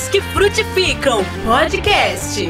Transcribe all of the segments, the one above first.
Mulheres que Frutificam Podcast.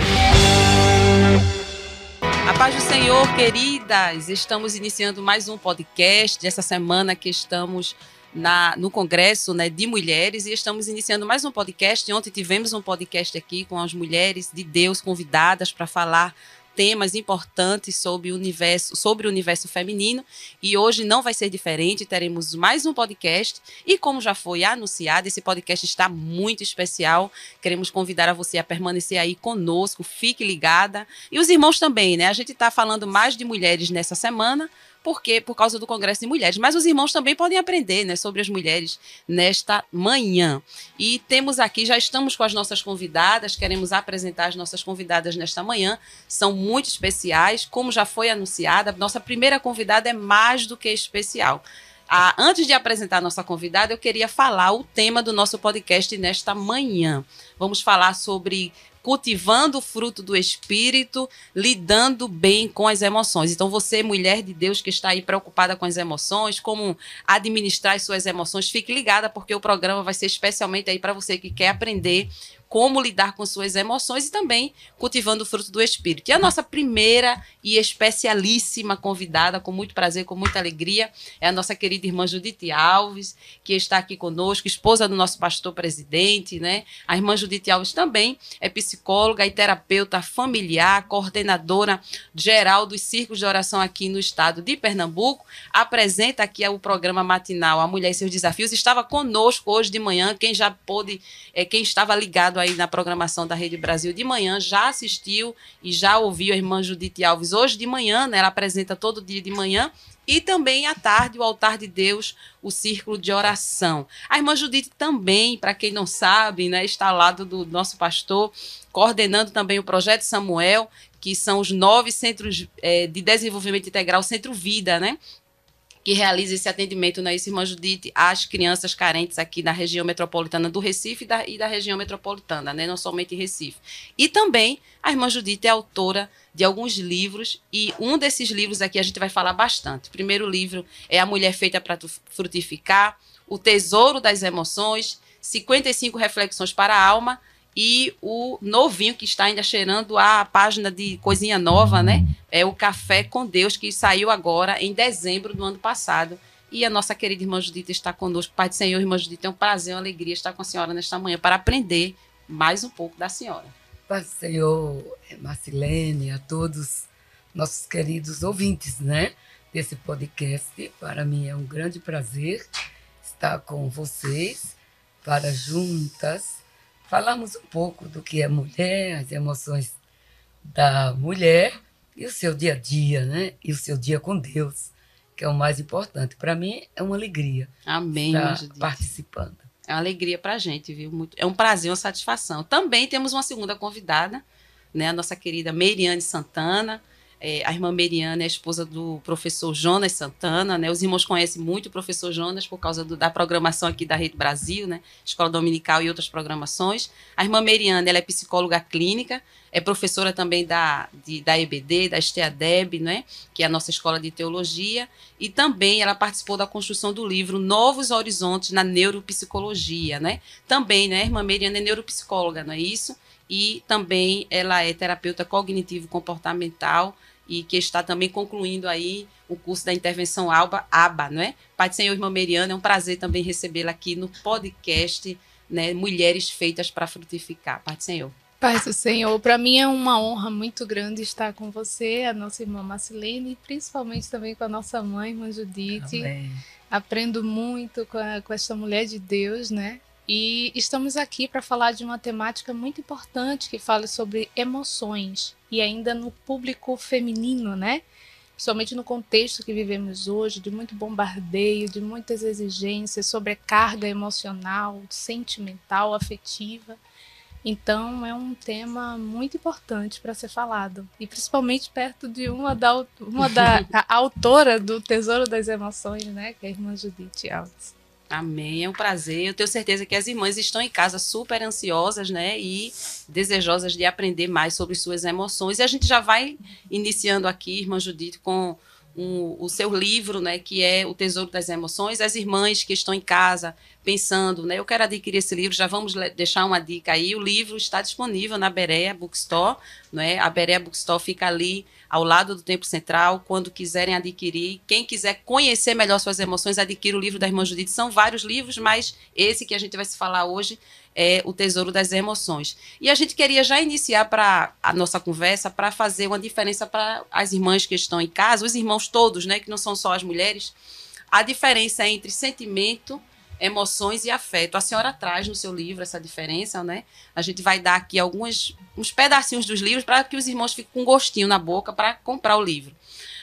A paz do Senhor, queridas! Estamos iniciando mais um podcast dessa semana que estamos na, no Congresso né, de Mulheres e estamos iniciando mais um podcast. Ontem tivemos um podcast aqui com as mulheres de Deus convidadas para falar temas importantes sobre o universo, sobre o universo feminino e hoje não vai ser diferente, teremos mais um podcast e como já foi anunciado, esse podcast está muito especial. Queremos convidar a você a permanecer aí conosco, fique ligada. E os irmãos também, né? A gente está falando mais de mulheres nessa semana, porque por causa do Congresso de Mulheres. Mas os irmãos também podem aprender né, sobre as mulheres nesta manhã. E temos aqui, já estamos com as nossas convidadas, queremos apresentar as nossas convidadas nesta manhã. São muito especiais, como já foi anunciada. Nossa primeira convidada é mais do que especial. Ah, antes de apresentar a nossa convidada, eu queria falar o tema do nosso podcast nesta manhã. Vamos falar sobre cultivando o fruto do espírito, lidando bem com as emoções. Então, você, mulher de Deus que está aí preocupada com as emoções, como administrar as suas emoções, fique ligada, porque o programa vai ser especialmente aí para você que quer aprender como lidar com suas emoções e também cultivando o fruto do espírito. E a nossa primeira e especialíssima convidada, com muito prazer, com muita alegria, é a nossa querida irmã Judite Alves, que está aqui conosco, esposa do nosso pastor presidente, né? A irmã Judite Alves também é psicóloga e terapeuta familiar, coordenadora geral dos círculos de oração aqui no estado de Pernambuco, apresenta aqui o programa matinal A Mulher e seus Desafios, estava conosco hoje de manhã, quem já pôde, é, quem estava ligado aí na programação da Rede Brasil de manhã, já assistiu e já ouviu a irmã Judite Alves hoje de manhã, né? Ela apresenta todo dia de manhã e também à tarde o altar de Deus, o círculo de oração. A irmã Judite também, para quem não sabe, né, está ao lado do nosso pastor, coordenando também o projeto Samuel, que são os nove centros é, de desenvolvimento integral, Centro Vida, né? Que realiza esse atendimento né, irmã Judite às crianças carentes aqui na região metropolitana do Recife e da, e da região metropolitana, né? não somente Recife. E também a irmã Judite é autora de alguns livros e um desses livros aqui a gente vai falar bastante. O primeiro livro é A Mulher Feita para Frutificar, O Tesouro das Emoções, 55 Reflexões para a Alma, e o novinho que está ainda cheirando a página de coisinha nova, né? É o Café com Deus, que saiu agora em dezembro do ano passado. E a nossa querida irmã Judita está conosco. Pai do Senhor, irmã Judita, é um prazer, uma alegria estar com a senhora nesta manhã para aprender mais um pouco da senhora. Pai do Senhor, é Marcilene, a todos nossos queridos ouvintes, né? Desse podcast. Para mim é um grande prazer estar com vocês para juntas Falamos um pouco do que é mulher, as emoções da mulher e o seu dia a dia, né? E o seu dia com Deus, que é o mais importante. Para mim é uma alegria Amém, estar participando. É uma alegria para a gente, viu? Muito, é um prazer, uma satisfação. Também temos uma segunda convidada, né? A nossa querida Meiriane Santana, é, a irmã Meriana é a esposa do professor Jonas Santana, né? Os irmãos conhecem muito o professor Jonas por causa do, da programação aqui da Rede Brasil, né? Escola Dominical e outras programações. A irmã Meriana, ela é psicóloga clínica, é professora também da, de, da EBD, da STEADEB, né? Que é a nossa escola de teologia, e também ela participou da construção do livro Novos Horizontes na Neuropsicologia, né? Também, né? A irmã Meriana é neuropsicóloga, não é isso? E também ela é terapeuta cognitivo comportamental, e que está também concluindo aí o curso da intervenção ALBA, ABA, não é? Pai do Senhor, irmã Meriana, é um prazer também recebê-la aqui no podcast, né, Mulheres Feitas para Frutificar. Pai do Senhor. Pai do Senhor, para mim é uma honra muito grande estar com você, a nossa irmã Marcelene, e principalmente também com a nossa mãe, irmã Judite. Amém. Aprendo muito com, a, com essa mulher de Deus, né? E estamos aqui para falar de uma temática muito importante que fala sobre emoções e ainda no público feminino, né? Somente no contexto que vivemos hoje, de muito bombardeio, de muitas exigências, sobrecarga emocional, sentimental, afetiva. Então é um tema muito importante para ser falado e principalmente perto de uma da uma da autora do Tesouro das Emoções, né, que é a irmã Judith Alves. Amém, é um prazer. Eu tenho certeza que as irmãs estão em casa super ansiosas, né, e desejosas de aprender mais sobre suas emoções. E a gente já vai iniciando aqui, irmã Judite, com o seu livro, né, que é O Tesouro das Emoções. As irmãs que estão em casa pensando, né? Eu quero adquirir esse livro, já vamos deixar uma dica aí. O livro está disponível na Berea Bookstore, né? A Berea Bookstore fica ali ao lado do Tempo Central, quando quiserem adquirir. Quem quiser conhecer melhor suas emoções, adquira o livro da Irmã Judite. São vários livros, mas esse que a gente vai se falar hoje é o Tesouro das Emoções. E a gente queria já iniciar para a nossa conversa para fazer uma diferença para as irmãs que estão em casa, os irmãos todos, né, que não são só as mulheres, a diferença entre sentimento emoções e afeto. A senhora traz no seu livro essa diferença, né? A gente vai dar aqui alguns uns pedacinhos dos livros para que os irmãos fiquem com um gostinho na boca para comprar o livro.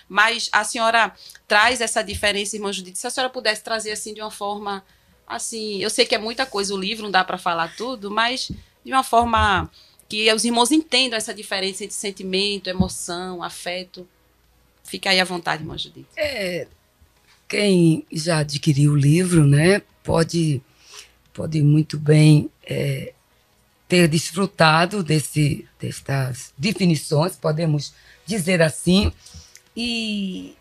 Mas a senhora traz essa diferença, irmã Judite, se a senhora pudesse trazer assim de uma forma assim, eu sei que é muita coisa o livro, não dá para falar tudo, mas de uma forma que os irmãos entendam essa diferença entre sentimento, emoção, afeto. Fica aí à vontade, irmã Judite. É, quem já adquiriu o livro, né, pode, pode muito bem é, ter desfrutado desse, destas definições, podemos dizer assim, e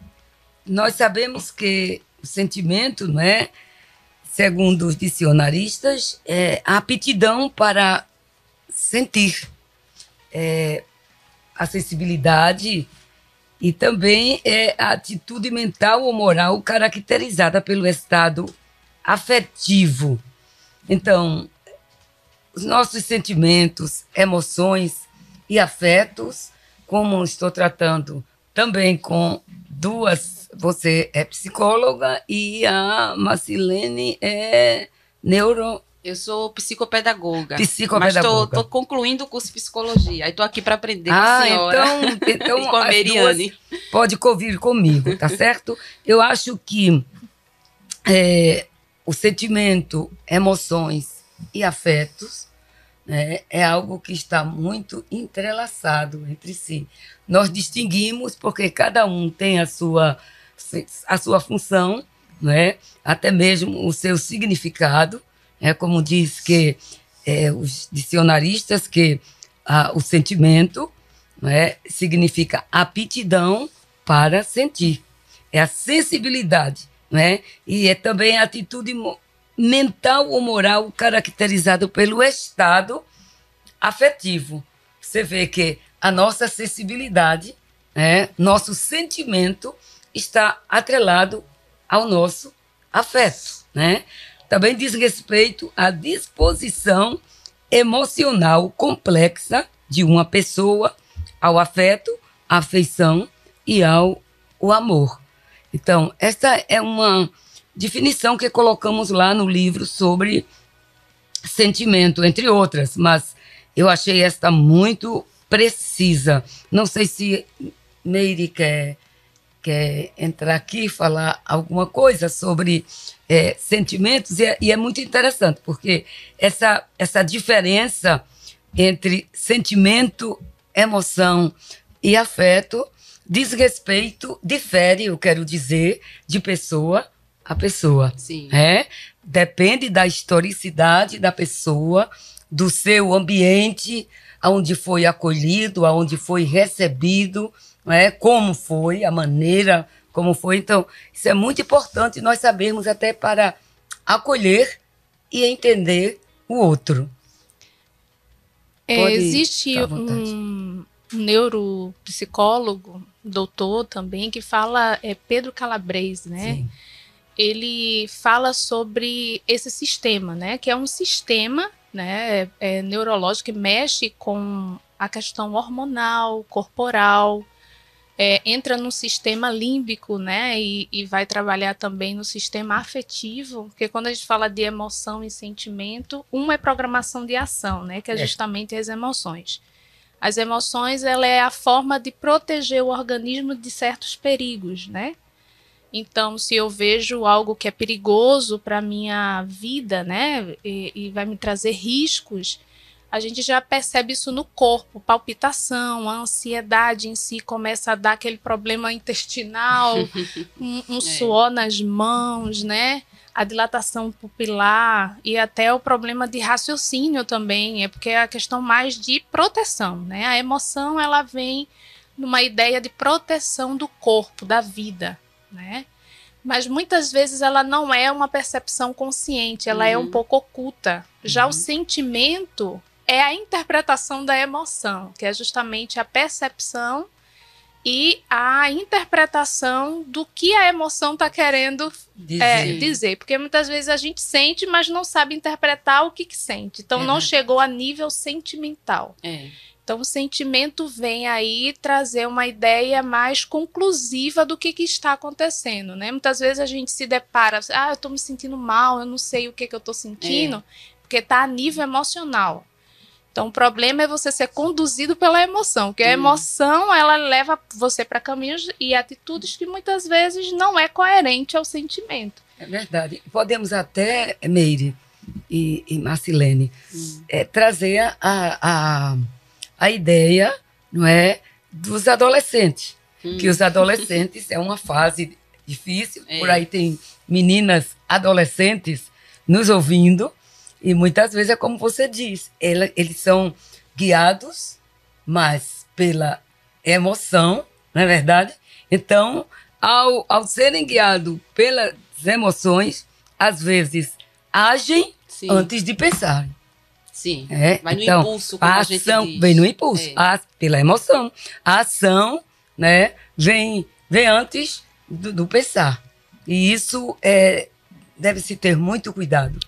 nós sabemos que o sentimento, não é, segundo os dicionaristas, é a aptidão para sentir, é, sensibilidade e também é a atitude mental ou moral caracterizada pelo estado afetivo. Então, os nossos sentimentos, emoções e afetos, como estou tratando também com duas, você é psicóloga e a Marcilene é neuro eu sou psicopedagoga. Psicopedagoga. Mas estou concluindo o curso de psicologia. Aí estou aqui para aprender ah, com a senhora. Então, então com a Meriane. Pode convir comigo, tá certo? Eu acho que é, o sentimento, emoções e afetos né, é algo que está muito entrelaçado entre si. Nós distinguimos porque cada um tem a sua, a sua função, né, até mesmo o seu significado. É como diz que é, os dicionaristas que ah, o sentimento né, significa aptidão para sentir. É a sensibilidade né? E é também a atitude mental ou moral caracterizada pelo estado afetivo. Você vê que a nossa sensibilidade, né, nosso sentimento está atrelado ao nosso afeto, né? Também diz respeito à disposição emocional complexa de uma pessoa ao afeto, afeição e ao o amor. Então, essa é uma definição que colocamos lá no livro sobre sentimento, entre outras, mas eu achei esta muito precisa. Não sei se Meire quer, quer entrar aqui e falar alguma coisa sobre é, sentimentos, e é, e é muito interessante, porque essa, essa diferença entre sentimento, emoção e afeto diz respeito, difere, eu quero dizer, de pessoa a pessoa. Sim. É? Depende da historicidade da pessoa, do seu ambiente, aonde foi acolhido, aonde foi recebido, é? como foi, a maneira como foi. Então, isso é muito importante nós sabermos até para acolher e entender o outro. É, existe um neuropsicólogo doutor também, que fala, é Pedro Calabres, né? Sim. Ele fala sobre esse sistema, né? Que é um sistema né, é, é neurológico que mexe com a questão hormonal, corporal, é, entra no sistema límbico, né? E, e, vai trabalhar também no sistema afetivo, porque quando a gente fala de emoção e sentimento, uma é programação de ação, né? Que é, é. justamente as emoções. As emoções, ela é a forma de proteger o organismo de certos perigos, né? Então, se eu vejo algo que é perigoso para minha vida, né, e, e, vai me trazer riscos, a gente já percebe isso no corpo, palpitação, a ansiedade em si começa a dar aquele problema intestinal, um, um é. suor nas mãos, né? a dilatação pupilar e até o problema de raciocínio também, é porque é a questão mais de proteção, né? A emoção ela vem numa ideia de proteção do corpo, da vida, né? Mas muitas vezes ela não é uma percepção consciente, ela uhum. é um uhum. pouco oculta. Já uhum. o sentimento é a interpretação da emoção, que é justamente a percepção e a interpretação do que a emoção está querendo dizer. É, dizer. Porque muitas vezes a gente sente, mas não sabe interpretar o que, que sente. Então, não chegou a nível sentimental. É. Então, o sentimento vem aí trazer uma ideia mais conclusiva do que, que está acontecendo, né? Muitas vezes a gente se depara, ah, eu estou me sentindo mal, eu não sei o que, que eu estou sentindo, é. porque está a nível emocional. Então, o problema é você ser conduzido pela emoção, porque a emoção ela leva você para caminhos e atitudes que muitas vezes não é coerente ao sentimento. É verdade. Podemos até, Meire e, e Marcilene, hum. é, trazer a, a, a ideia, não é, dos adolescentes, hum. que os adolescentes é uma fase difícil. É. Por aí tem meninas adolescentes nos ouvindo e muitas vezes é como você diz, ela, eles são guiados mais pela emoção, não é verdade? Então, ao, ao serem guiados pelas emoções, às vezes agem Sim. antes de pensar. Sim, é? vai no então, impulso, como a, ação a vem no impulso, é. a, pela emoção. A ação né, vem, vem antes do, do pensar. E isso é, deve-se ter muito cuidado.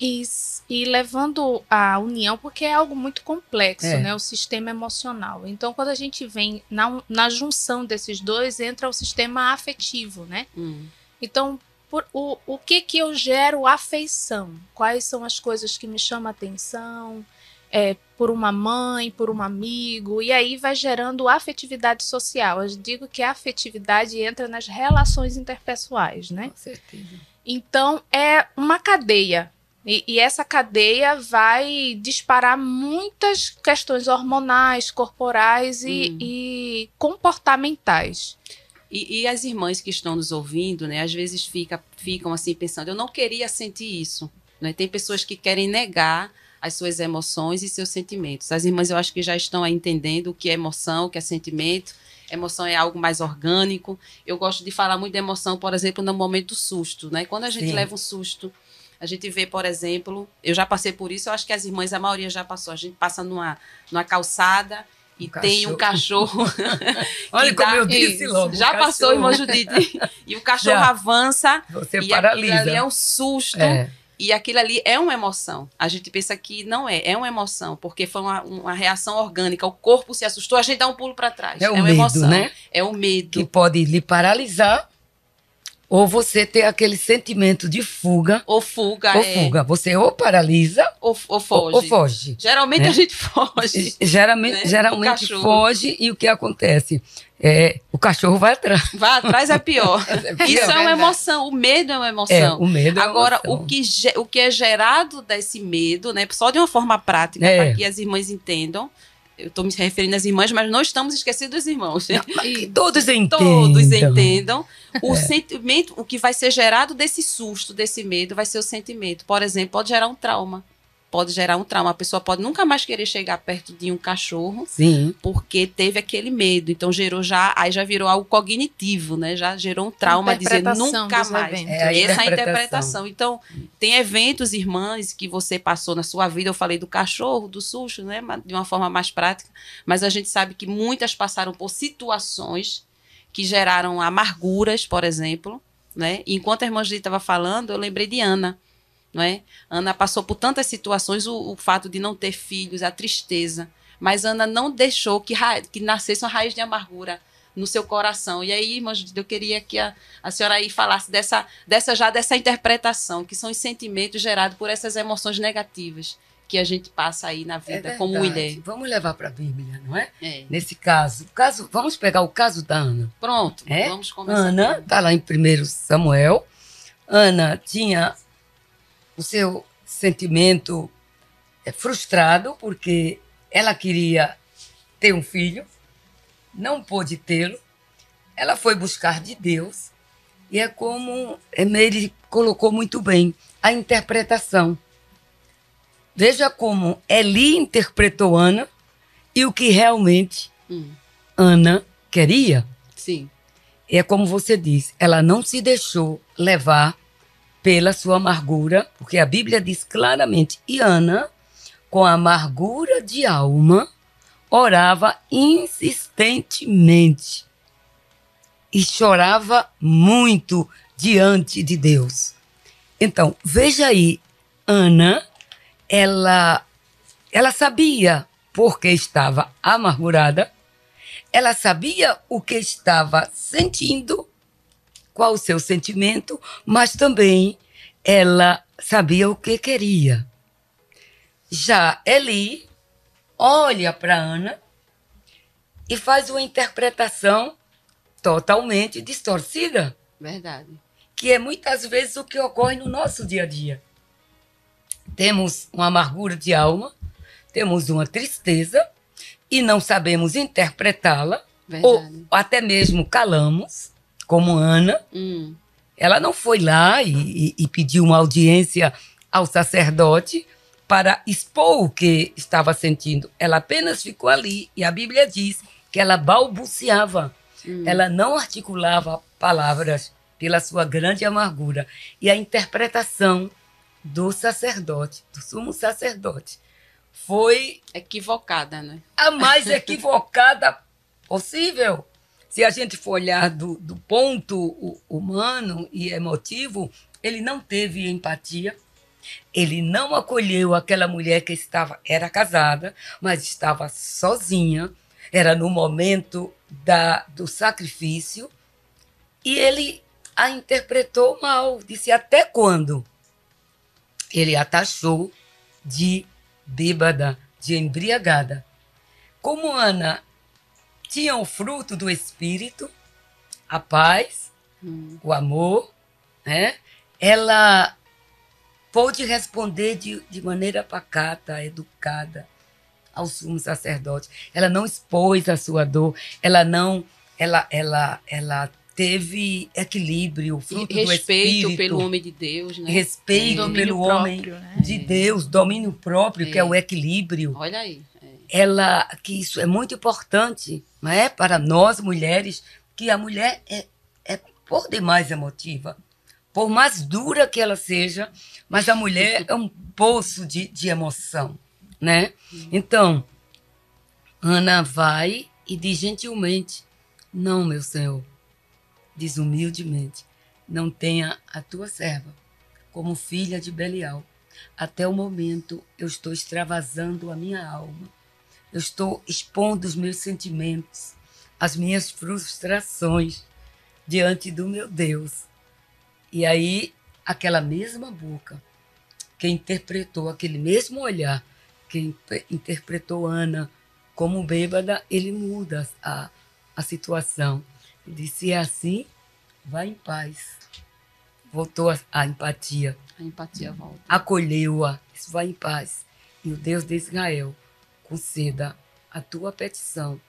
Isso. E levando a união, porque é algo muito complexo, é. né? O sistema emocional. Então, quando a gente vem na, na junção desses dois, entra o sistema afetivo, né? Hum. Então, por, o, o que que eu gero afeição? Quais são as coisas que me chamam a atenção? É, por uma mãe, por um amigo, e aí vai gerando afetividade social. Eu digo que a afetividade entra nas relações interpessoais, né? Com certeza. Então, é uma cadeia e, e, essa cadeia vai disparar muitas questões hormonais, corporais e, hum. e comportamentais. E, e, as irmãs que estão nos ouvindo, né, às vezes fica, ficam assim pensando, eu não queria sentir isso. Né? Tem pessoas que querem negar as suas emoções e seus sentimentos. As irmãs eu acho que já estão entendendo o que é emoção, o que é sentimento. Emoção é algo mais orgânico. Eu gosto de falar muito de emoção, por exemplo, no momento do susto. Né? Quando a gente Sim. leva um susto, a gente vê, por exemplo, eu já passei por isso, eu acho que as irmãs, a maioria já passou. A gente passa numa, numa calçada e um tem um cachorro. Olha como dá, eu disse logo. Já passou, irmã Judite. E o cachorro já. avança. Você e paralisa. ali é um susto. É. E aquilo ali é uma emoção. A gente pensa que não é, é uma emoção, porque foi uma, uma reação orgânica. O corpo se assustou, a gente dá um pulo para trás. É, é uma medo, emoção. né? É o medo. Que pode lhe paralisar ou você ter aquele sentimento de fuga. Ou fuga, ou é. fuga. Você ou paralisa ou, ou foge. Ou, ou foge. Geralmente né? a gente foge. Geralmente, né? geralmente foge e o que acontece? É, o cachorro vai atrás. Vai atrás é pior. é pior Isso é uma emoção. O medo é uma emoção. É, o medo é Agora, o que, o que é gerado desse medo, né? Só de uma forma prática, é. para que as irmãs entendam, eu estou me referindo às irmãs, mas não estamos esquecidos dos irmãos. E todos entendam. Todos entendam. O é. sentimento, o que vai ser gerado desse susto, desse medo, vai ser o sentimento. Por exemplo, pode gerar um trauma pode gerar um trauma. A pessoa pode nunca mais querer chegar perto de um cachorro, Sim. porque teve aquele medo. Então gerou já, aí já virou algo cognitivo, né? Já gerou um trauma dizer nunca mais. É Essa é a interpretação. Então, tem eventos, irmãs, que você passou na sua vida. Eu falei do cachorro, do susto, né? De uma forma mais prática. Mas a gente sabe que muitas passaram por situações que geraram amarguras, por exemplo. Né? E enquanto a irmã Judith estava falando, eu lembrei de Ana não é? Ana passou por tantas situações, o, o, fato de não ter filhos, a tristeza, mas Ana não deixou que, que nascesse uma raiz de amargura no seu coração. E aí, irmã eu queria que a, a senhora aí falasse dessa, dessa já dessa interpretação, que são os sentimentos gerados por essas emoções negativas que a gente passa aí na vida é como mulher. Vamos levar para a Bíblia, não é? é? Nesse caso, caso, vamos pegar o caso da Ana. Pronto, é? vamos começar. Ana está lá em 1 Samuel. Ana tinha o seu sentimento é frustrado porque ela queria ter um filho, não pôde tê-lo. Ela foi buscar de Deus e é como Emery colocou muito bem a interpretação. Veja como Eli interpretou Ana e o que realmente hum. Ana queria. Sim. é como você disse, ela não se deixou levar pela sua amargura, porque a Bíblia diz claramente, e Ana, com amargura de alma, orava insistentemente e chorava muito diante de Deus. Então, veja aí, Ana, ela ela sabia porque estava amargurada, ela sabia o que estava sentindo, qual o seu sentimento, mas também ela sabia o que queria. Já Eli olha para Ana e faz uma interpretação totalmente distorcida. Verdade. Que é muitas vezes o que ocorre no nosso dia a dia. Temos uma amargura de alma, temos uma tristeza e não sabemos interpretá-la, ou até mesmo calamos, como Ana. Hum. Ela não foi lá e, e, e pediu uma audiência ao sacerdote para expor o que estava sentindo. Ela apenas ficou ali e a Bíblia diz que ela balbuciava. Hum. Ela não articulava palavras pela sua grande amargura. E a interpretação do sacerdote, do sumo sacerdote, foi. Equivocada, né? A mais equivocada possível. Se a gente for olhar do, do ponto humano e emotivo, ele não teve empatia. Ele não acolheu aquela mulher que estava era casada, mas estava sozinha. Era no momento da, do sacrifício. E ele a interpretou mal. Disse: Até quando? Ele a taxou de bêbada, de embriagada. Como Ana tinha o fruto do Espírito, a paz, hum. o amor, né? ela pôde responder de, de maneira pacata, educada ao sumo sacerdote. Ela não expôs a sua dor, ela não, ela, ela, ela teve equilíbrio, fruto respeito do pelo homem de Deus, né? Respeito pelo próprio, homem né? de Deus, domínio próprio, é. que é o equilíbrio. Olha aí. Ela, que isso é muito importante, não é? Para nós mulheres, que a mulher é, é por demais emotiva. Por mais dura que ela seja, mas a mulher é um poço de, de emoção, né? Então, Ana vai e diz gentilmente: Não, meu senhor, diz humildemente: Não tenha a tua serva como filha de Belial. Até o momento eu estou extravasando a minha alma. Eu estou expondo os meus sentimentos, as minhas frustrações diante do meu Deus. E aí, aquela mesma boca que interpretou aquele mesmo olhar, que interpretou Ana como bêbada, ele muda a, a situação disse: é assim, vai em paz. Voltou a, a empatia. A empatia volta. Acolheu-a. Vai em paz. E o Deus de Israel conceda a tua petição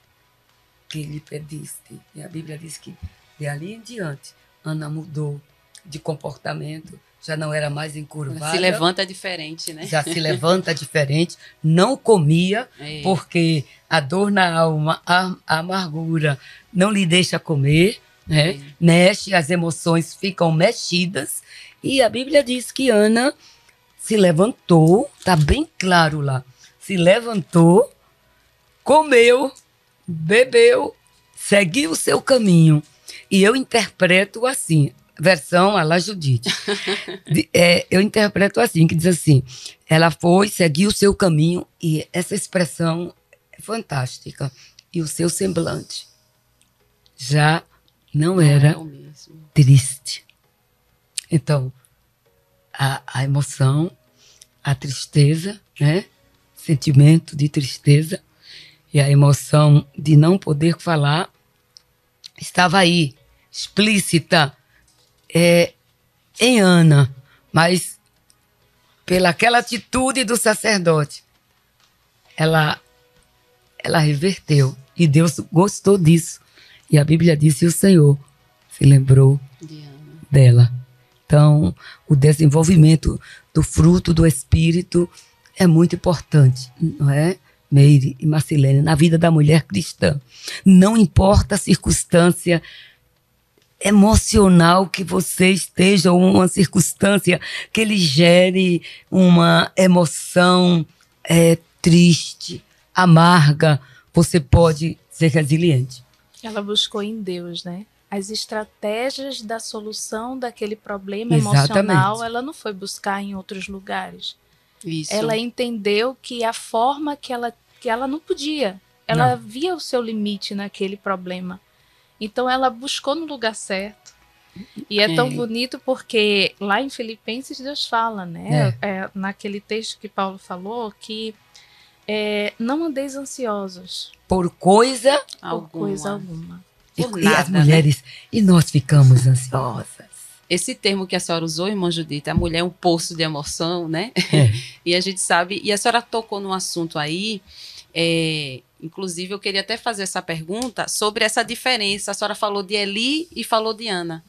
que lhe pediste. E a Bíblia diz que de ali em diante, Ana mudou de comportamento, já não era mais encurvada. Se levanta diferente, né? Já se levanta diferente, não comia, é. porque a dor na alma, a, a, amargura não lhe deixa comer, né? É. Mexe, as emoções ficam mexidas. E a Bíblia diz que Ana se levantou, tá bem claro lá, se levantou, comeu, bebeu, seguiu o seu caminho. E eu interpreto assim: versão a la Judite. é, eu interpreto assim, que diz assim, ela foi, seguiu o seu caminho, e essa expressão é fantástica. E o seu semblante já não era é triste. Então, a, a emoção, a tristeza, né? Sentimento de tristeza e a emoção de não poder falar estava aí, explícita é, em Ana, mas pela aquela atitude do sacerdote, ela, ela reverteu e Deus gostou disso. E a Bíblia disse: o Senhor se lembrou dela. Então, o desenvolvimento do fruto do Espírito é muito importante, não é? Meire e Marcelene, na vida da mulher cristã. Não importa a circunstância emocional que você esteja, ou uma circunstância que lhe gere uma emoção é, triste, amarga, você pode ser resiliente. Ela buscou em Deus, né? As estratégias da solução daquele problema Exatamente. emocional, ela não foi buscar em outros lugares. Isso. Ela entendeu que a forma que ela, que ela não podia, ela não. via o seu limite naquele problema. Então ela buscou no lugar certo. E é, é, tão bonito porque lá em Filipenses Deus fala, né? É. É, naquele texto que Paulo falou, que é, não andeis ansiosos. Por coisa alguma. Por coisa alguma. Por e, nada, e as mulheres, né? e nós ficamos ansiosas. Esse termo que a senhora usou, irmã Judita, a mulher é um poço de emoção, né? É. e a gente sabe, e a senhora tocou num assunto aí, é, inclusive eu queria até fazer essa pergunta sobre essa diferença. A senhora falou de Eli e falou de Ana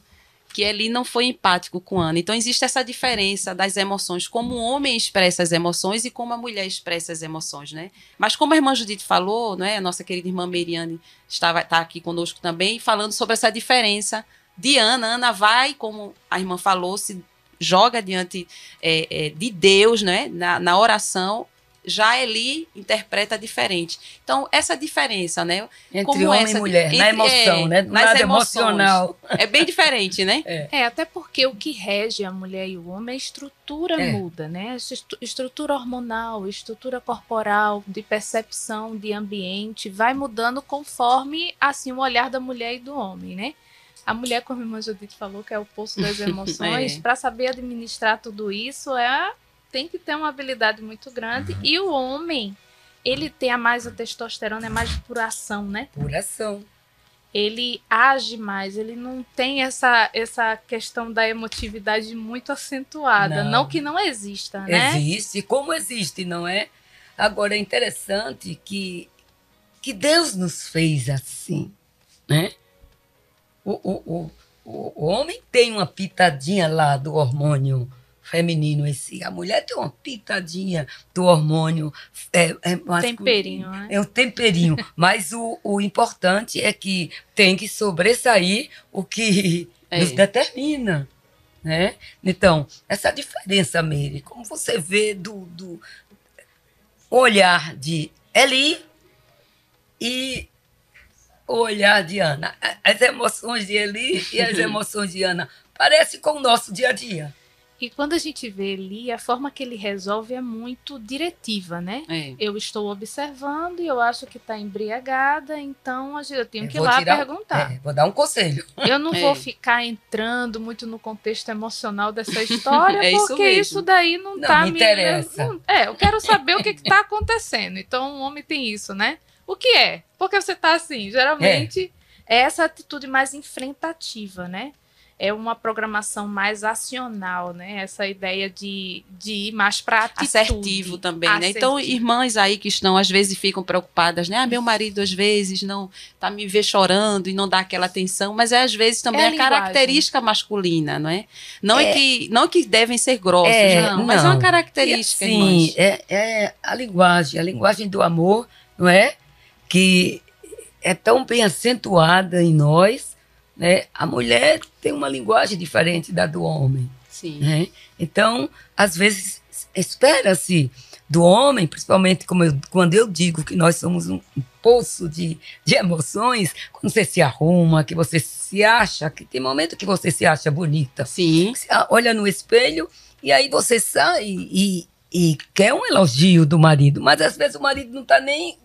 que Eli não foi empático com Ana. Então existe essa diferença das emoções, como o homem expressa as emoções e como a mulher expressa as emoções, né? Mas como a irmã Judite falou, né, a nossa querida irmã Meriane estava tá aqui conosco também, falando sobre essa diferença de Ana. Ana vai, como a irmã falou, se joga diante é, é, de Deus, né, na, na oração já Eli interpreta diferente. Então, essa diferença, né? Entre como homem essa, e mulher, entre, na emoção, é, né? Do nas emocional. É bem diferente, né? É. é. até porque o que rege a mulher e o homem, a estrutura é. muda, né? Estrutura hormonal, estrutura corporal, de percepção, de ambiente, vai mudando conforme, assim, o olhar da mulher e do homem, né? A mulher, como a irmã Judith falou, que é o poço das emoções, é. para saber administrar tudo isso é tem que ter uma habilidade muito grande. Uhum. E o homem, ele tem a mais a testosterona, é mais de puração, né? Puração. Ele age mais, ele não tem essa, essa questão da emotividade muito acentuada. Não, não que não exista, né? Existe, como existe, não é? Agora é interessante que, que Deus nos fez assim, né? O, o, o, o homem tem uma pitadinha lá do hormônio feminino esse. A mulher tem uma pitadinha do hormônio é, é temperinho, né? É um temperinho. mas o, o importante é que tem que sobressair o que é. nos determina. Né? Então, essa diferença, Meire, como você vê do, do olhar de Eli e o olhar de Ana. As emoções de Eli e as emoções de Ana parecem com o nosso dia a dia. E quando a gente vê ali, a forma que ele resolve é muito diretiva, né? É. Eu estou observando e eu acho que está embriagada, então eu tenho que ir lá tirar, perguntar. É, vou dar um conselho. Eu não é. vou ficar entrando muito no contexto emocional dessa história, é porque isso, isso, daí não, está me interessa. Não, é, eu quero saber o que está acontecendo. Então o homem tem isso, né? O que é? Porque você está assim, geralmente é essa atitude mais enfrentativa, né? é uma programação mais acional, né? Essa ideia de, de ir mais para atitude. Assertivo também, Assertivo. né? Então, irmãs aí que estão, às vezes, ficam preocupadas, né? Ah, meu marido, às vezes, não tá me vê chorando e não dá aquela atenção, mas é, às vezes, também é a, a característica masculina, não é? Não é, é, que, não que devem ser grossos, é, não, mas é uma característica, Sim, é, é a linguagem, a linguagem do amor, não é? Que é tão bem acentuada em nós, né? A mulher tem uma linguagem diferente da do homem. Sim. Né? Então, às vezes, espera-se do homem, principalmente eu, quando eu digo que nós somos um, um poço de, de emoções, quando você se arruma, que você se acha, que tem momento que você se acha bonita. Sim. Você olha no espelho e aí você sai e, e quer um elogio do marido, mas às vezes o marido não está nem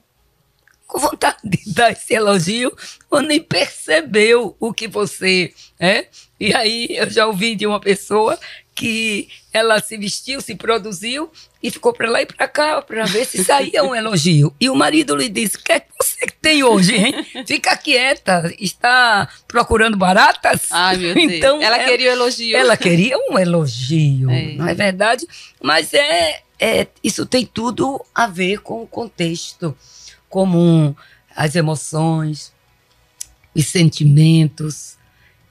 com vontade de dar esse elogio ou nem percebeu o que você é. E aí eu já ouvi de uma pessoa que ela se vestiu, se produziu e ficou para lá e para cá para ver se saía um elogio. E o marido lhe disse: O que é que você tem hoje, hein? Fica quieta, está procurando baratas? Ai, meu Deus. Então, ela, ela queria o um elogio. Ela queria um elogio, é. não é verdade? Mas é, é, isso tem tudo a ver com o contexto comum, as emoções, os sentimentos,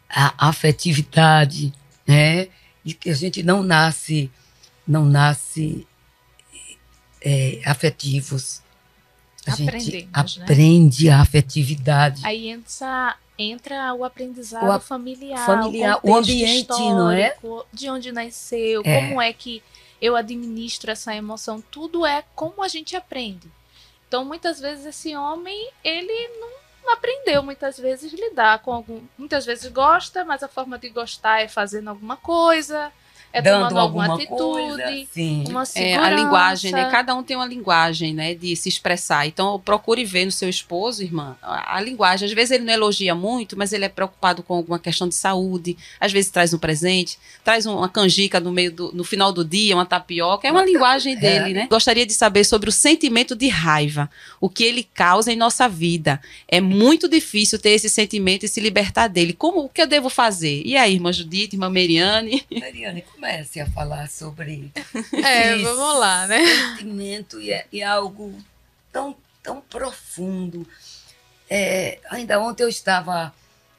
a afetividade, né? E que a gente não nasce, não nasce é, afetivos. A gente né? aprende a afetividade. Aí entra, entra o aprendizado o a, familiar, familiar, o, o ambiente, não é? De onde nasceu, é. como é que eu administro essa emoção, tudo é como a gente aprende. Então, muitas vezes esse homem, ele não aprendeu muitas vezes lidar com algum, muitas vezes gosta, mas a forma de gostar é fazendo alguma coisa, é dando alguma atitude, coisa, sim. uma segurança. É, a linguagem, né? Cada um tem uma linguagem, né, de se expressar. Então, procure ver no seu esposo, irmã, a, a, linguagem. Às vezes ele não elogia muito, mas ele é preocupado com alguma questão de saúde. Às vezes traz um presente, traz uma canjica no meio do, no final do dia, uma tapioca. É uma linguagem dele, é. né? Gostaria de saber sobre o sentimento de raiva, o que ele causa em nossa vida. É muito difícil ter esse sentimento e se libertar dele. Como o que eu devo fazer? E aí, irmã Judite, irmã Meriane? Meriane, comece a falar sobre é, vamos lá, né? sentimento e é, e é algo tão, tão profundo. É, ainda ontem eu estava,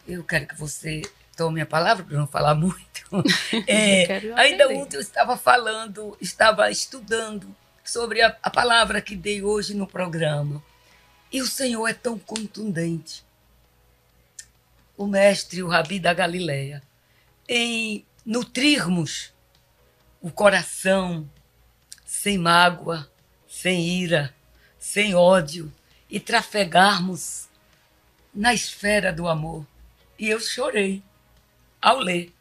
eu quero que você tome a palavra para não falar muito. É, ainda ontem eu estava falando, estava estudando sobre a, a palavra que dei hoje no programa. E o Senhor é tão contundente. O mestre, o Rabi da Galileia, em nutrirmos o coração sem mágoa, sem ira, sem ódio e trafegarmos na esfera do amor. E eu chorei ao ler,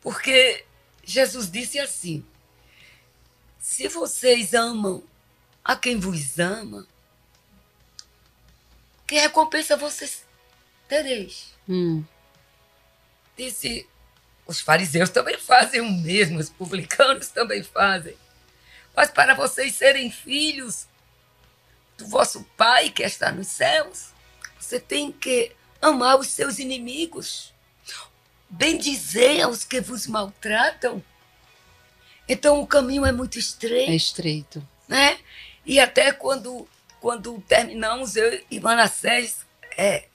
porque Jesus disse assim: se vocês amam a quem vos ama, que recompensa vocês tereis? Hum. Disse os fariseus também fazem o mesmo, os publicanos também fazem. Mas para vocês serem filhos do vosso Pai que está nos céus, você tem que amar os seus inimigos, bendizer aos que vos maltratam. Então o caminho é muito estreito. É estreito. Né? E até quando, quando terminamos, eu e Manassés é,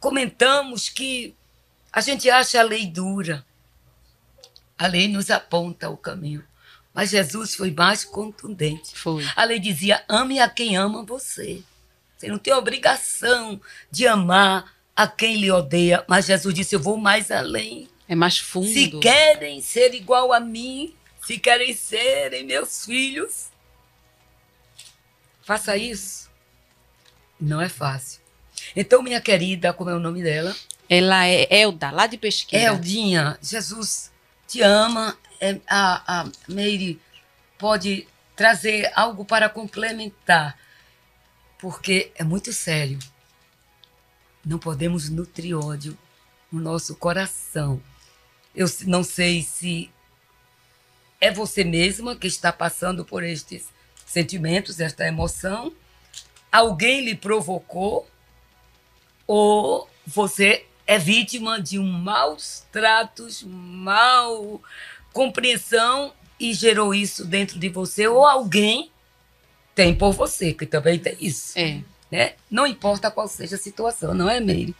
comentamos que a gente acha a lei dura. A lei nos aponta o caminho. Mas Jesus foi mais contundente. Foi. A lei dizia: ame a quem ama você. Você não tem obrigação de amar a quem lhe odeia. Mas Jesus disse: eu vou mais além. É mais fundo. Se querem ser igual a mim, se querem serem meus filhos, faça isso. Não é fácil. Então, minha querida, como é o nome dela? Ela é Elda, lá de pesquisa. Eldinha, Jesus te ama. É, a, a Meire pode trazer algo para complementar, porque é muito sério. Não podemos nutrir ódio no nosso coração. Eu não sei se é você mesma que está passando por estes sentimentos, esta emoção. Alguém lhe provocou ou você é vítima de um maus tratos, mal compreensão e gerou isso dentro de você, ou alguém tem por você, que também tem isso. É. Né? Não importa qual seja a situação, não é, Meire?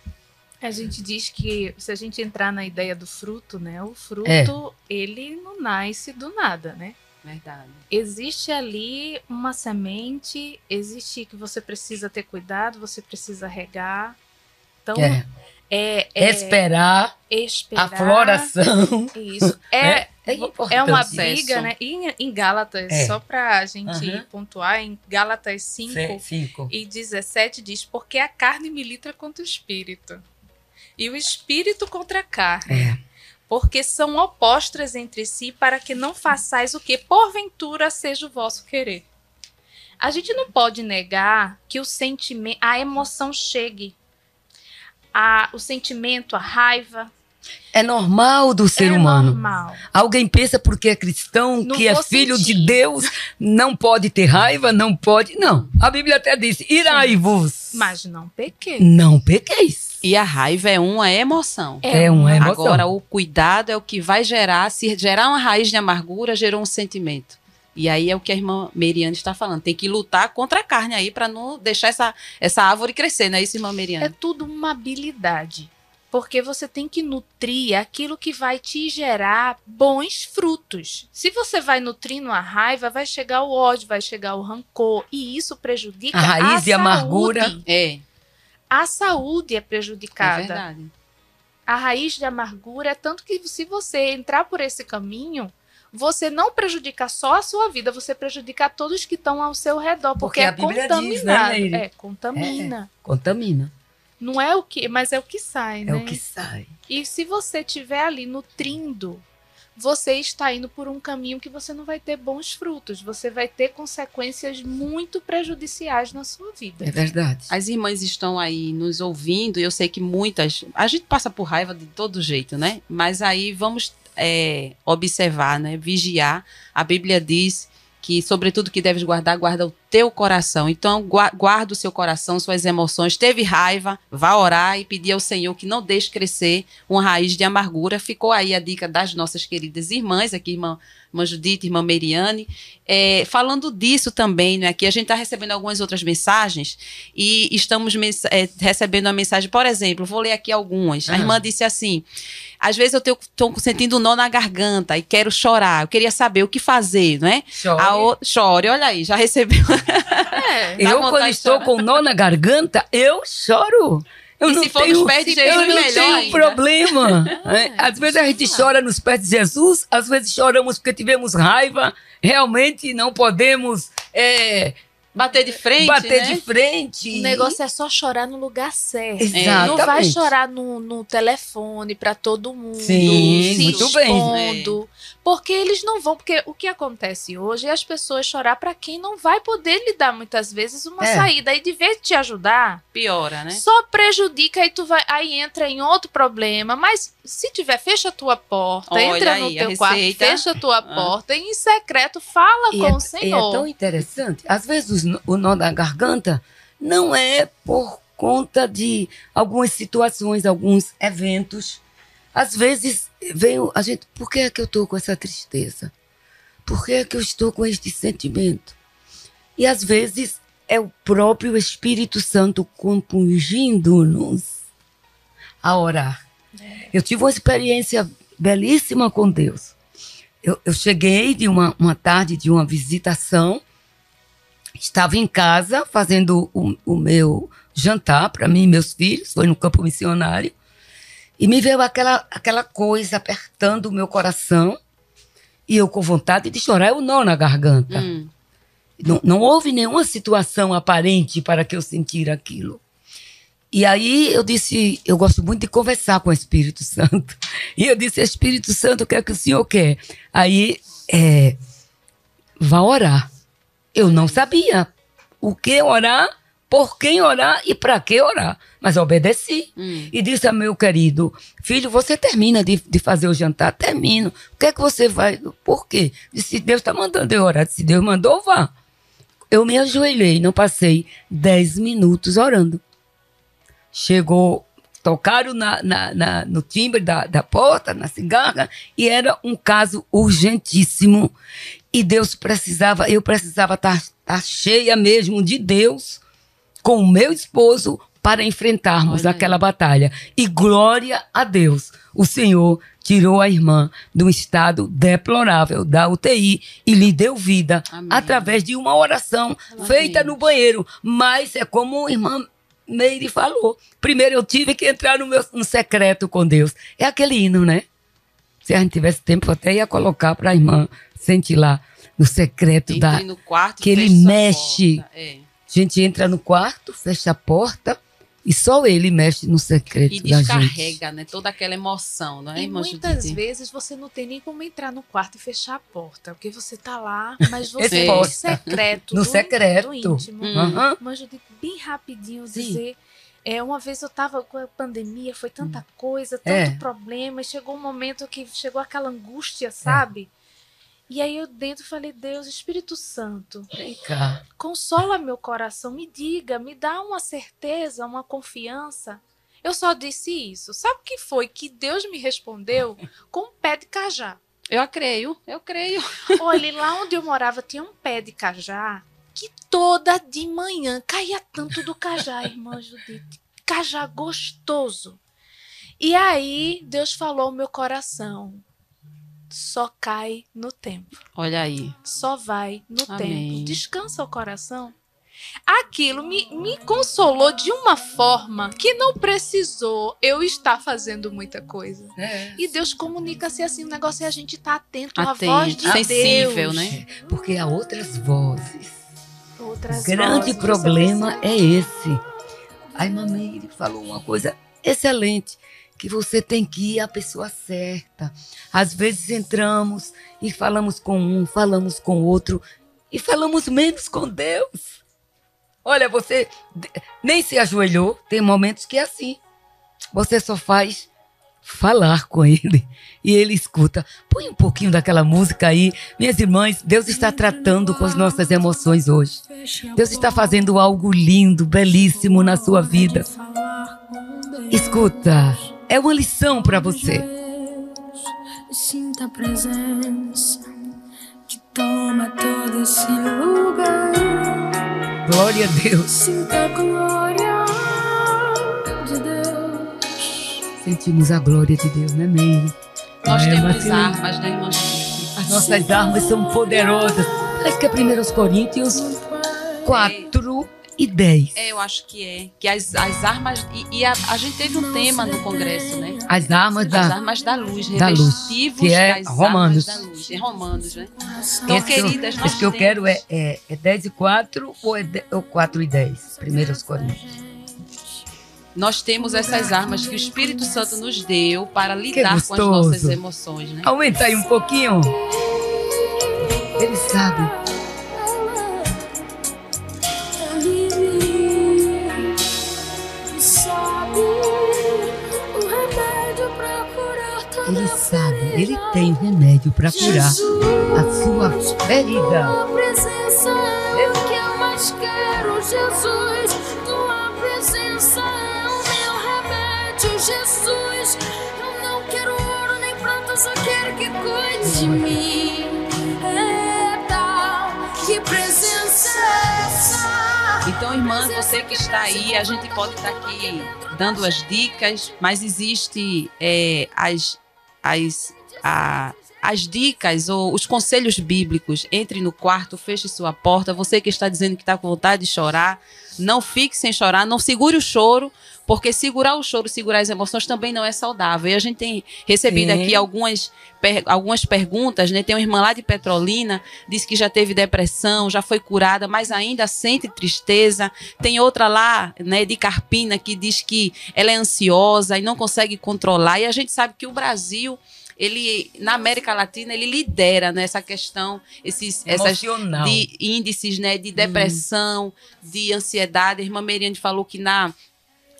A gente diz que se a gente entrar na ideia do fruto, né? O fruto, é. ele não nasce do nada, né? Verdade. Existe ali uma semente, existe que você precisa ter cuidado, você precisa regar. Então, é. É, é, esperar, esperar a floração. Isso. É, é, é uma briga, né? E em Gálatas, é. só para a gente uhum. pontuar, em Gálatas 5, 5 e 17 diz: Porque a carne milita contra o espírito, e o espírito contra a carne. É. Porque são opostas entre si, para que não façais o que porventura seja o vosso querer. A gente não pode negar que o sentimento, a emoção chegue a, o sentimento, a raiva. É normal do ser é humano. Normal. Alguém pensa porque é cristão, não que é filho sentir. de Deus, não pode ter raiva, não pode. Não. A Bíblia até disse: irai-vos. Mas não pequei. Não pequeis. E a raiva é uma emoção. É, é uma emoção. Agora, o cuidado é o que vai gerar. Se gerar uma raiz de amargura, gerou um sentimento. E aí é o que a irmã Meriane está falando. Tem que lutar contra a carne aí para não deixar essa, essa árvore crescer, não é isso, irmã Meriane? É tudo uma habilidade. Porque você tem que nutrir aquilo que vai te gerar bons frutos. Se você vai nutrindo a raiva, vai chegar o ódio, vai chegar o rancor. E isso prejudica a raiz a de amargura. É. a saúde é prejudicada. É verdade. A raiz de amargura é tanto que se você entrar por esse caminho, você não prejudica só a sua vida, você prejudica todos que estão ao seu redor, porque, Porque a é Bíblia contaminado. diz, né, é, contamina. Contamina. Não é o que, mas é o que sai, É né? o que sai. E se você estiver ali nutrindo, você está indo por um caminho que você não vai ter bons frutos, você vai ter consequências muito prejudiciais na sua vida. É verdade. As irmãs estão aí nos ouvindo, e eu sei que muitas. A gente passa por raiva de todo jeito, né? Mas aí vamos é, observar, né? Vigiar. A Bíblia diz que, sobretudo, que deves guardar, guarda o teu coração. Então, gua- guarda o seu coração, suas emoções. Teve raiva, vá orar e pedir ao Senhor que não deixe crescer uma raiz de amargura. Ficou aí a dica das nossas queridas irmãs, aqui, irmã, irmã Judite, irmã Meriane. É, falando disso também, né, aqui a gente está recebendo algumas outras mensagens e estamos é, recebendo uma mensagem, por exemplo, vou ler aqui algumas. A Ah. irmã disse assim: às vezes eu estou sentindo um nó na garganta e quero chorar. Eu queria saber o que fazer, não é? Chore. A o... Chore, olha aí, já recebeu. É. Eu, quando estou com nó na garganta, eu choro. Eu E não se for tenho, nos pés de eu Jesus, não melhor tenho ainda. problema. né? Às vezes a gente chora nos pés de Jesus, às vezes choramos porque tivemos raiva. Realmente não podemos é, Bater de frente, bater né? de frente. O negócio é só chorar no lugar certo. Exatamente. Não vai chorar no, no telefone pra todo mundo, Sim, se muito bem. Porque eles não vão. Porque o que acontece hoje é as pessoas chorar pra quem não vai poder lhe dar muitas vezes uma É. saída. E de vez de te ajudar, Piora, né? só prejudica e tu vai. Aí entra em outro problema. Mas se tiver, fecha a tua porta, Olha entra no aí, teu quarto, receita. fecha a tua Ah. porta e em secreto fala E com é, o e Senhor. é tão interessante. Às vezes o nó da garganta não é por conta de algumas situações, alguns eventos. Às vezes vem a gente, por que é que eu estou com essa tristeza? Por que é que eu estou com este sentimento? E às vezes é o próprio Espírito Santo compungindo-nos a orar. Eu tive uma experiência belíssima com Deus. Eu, eu cheguei de uma, uma tarde de uma visitação, estava em casa fazendo o, o meu jantar para mim e meus filhos, foi no campo missionário, e me veio aquela, aquela coisa apertando o meu coração, e eu com vontade de chorar, eu não na garganta. Hum. Não, não houve nenhuma situação aparente para que eu sentir aquilo. E aí eu disse, eu gosto muito de conversar com o Espírito Santo. E eu disse, Espírito Santo, o que é que o Senhor quer? Aí, é, vá orar. Eu não sabia o que orar, por quem orar e para que orar. Mas obedeci. Hum. E disse a meu querido, filho, você termina de, de fazer o jantar? Termino. O que é que você vai? Por quê? Disse, Deus está mandando eu orar. Se Deus mandou, vá. Eu me ajoelhei, não passei dez minutos orando. Chegou, tocaram na, na- na- no timbre da, da porta, na cigarra, e era um caso urgentíssimo. E Deus precisava, eu precisava estar cheia mesmo de Deus com o meu esposo para enfrentarmos Olha aquela batalha. E glória a Deus, o Senhor tirou a irmã de um estado deplorável da UTI e lhe deu vida Amém. através de uma oração Amém. feita no banheiro. Mas é como a irmã Meire falou. Primeiro eu tive que entrar no meu no secreto com Deus. É aquele hino, né? Se a gente tivesse tempo, eu até ia colocar para a irmã sentir lá no secreto da, Entre no quarto, que ele mexe. É. a gente entra no quarto, fecha a porta e só ele mexe no secreto E da gente. descarrega, né? Toda aquela emoção, não é, E irmã muitas Judite? vezes você não tem nem como entrar no quarto e fechar a porta, porque você tá lá, mas você é Exposta. secreto. No do- secreto. Do íntimo. Hum. Aham. Mas Judite, bem rapidinho Sim. dizer. É, uma vez eu tava com a pandemia, foi tanta coisa, tanto É. problema, e chegou um momento que chegou aquela angústia, sabe? E aí eu dentro falei, Deus, Espírito Santo, Vem cá. consola meu coração, me diga, me dá uma certeza, uma confiança. Eu só disse isso. Sabe o que foi que Deus me respondeu com um pé de cajá? Eu creio, eu creio. Olha, lá onde eu morava tinha um pé de cajá que toda de manhã caía tanto do cajá, irmã Judite. Cajá gostoso. E aí Deus falou ao meu coração: só cai no tempo. Olha aí. Só vai no Amém. tempo. Descansa o coração. aquilo me, me consolou de uma forma que não precisou eu estar fazendo muita coisa. É. E Deus comunica-se assim, o negócio é a gente estar tá atento, atento à voz de sensível, Deus. né? Porque há outras vozes. Outras o grande vozes, problema é esse. A irmã Meire falou uma coisa excelente que você tem que ir à pessoa certa. Às vezes entramos e falamos com um, falamos com outro e falamos menos com Deus. Olha, você nem se ajoelhou, tem momentos que é assim. Você só faz falar com ele e ele escuta. Põe um pouquinho daquela música aí. Minhas irmãs, Deus está tratando com as nossas emoções hoje. Deus está fazendo algo lindo, belíssimo na sua vida. Escuta. É uma lição para você. Sinta a presença que toma todo esse lugar. Glória a Deus. Sinta a glória de Deus. Sentimos a glória de Deus, né, Meire? Nós é, temos armas, né, irmã? As nossas armas são poderosas. Parece que é 1 Coríntios 4, e 10. É, eu acho que é. Que as, as armas. E, e a, a, gente teve um tema no Congresso, né? As armas da, as armas da luz, da luz que é Romanos. da luz. É Romanos, né? Então, esse queridas, que eu, Esse que eu quero é, é, é 10 e 4 ou é de, ou 4 e 10? Primeiros Coríntios. Nós temos essas armas que o Espírito Santo nos deu para lidar com as nossas emoções, né? Aumenta aí um pouquinho. Ele sabe Ele sabe, ele tem remédio para curar a sua ferida. Tua presença é o que eu mais quero, Jesus. Tua presença é o meu remédio, Jesus. Eu não quero ouro nem prata, só quero que cuide de mim. Eita, que presença é essa? Então, irmã, você que está aí, a gente pode estar aqui dando as dicas, mas existe é, as as, a, as dicas ou os conselhos bíblicos. Entre no quarto, feche sua porta. Você que está dizendo que está com vontade de chorar, não fique sem chorar, não segure o choro, porque segurar o choro, segurar as emoções também não é saudável. E a gente tem recebido é. aqui algumas, per, algumas perguntas, né? Tem uma irmã lá de Petrolina, disse que já teve depressão, já foi curada, mas ainda sente tristeza. Tem outra lá, né, de Carpina, que diz que ela é ansiosa e não consegue controlar. E a gente sabe que o Brasil ele na América Latina ele lidera nessa né, questão esses essas de índices né de depressão hum. de ansiedade a irmã Meriane falou que na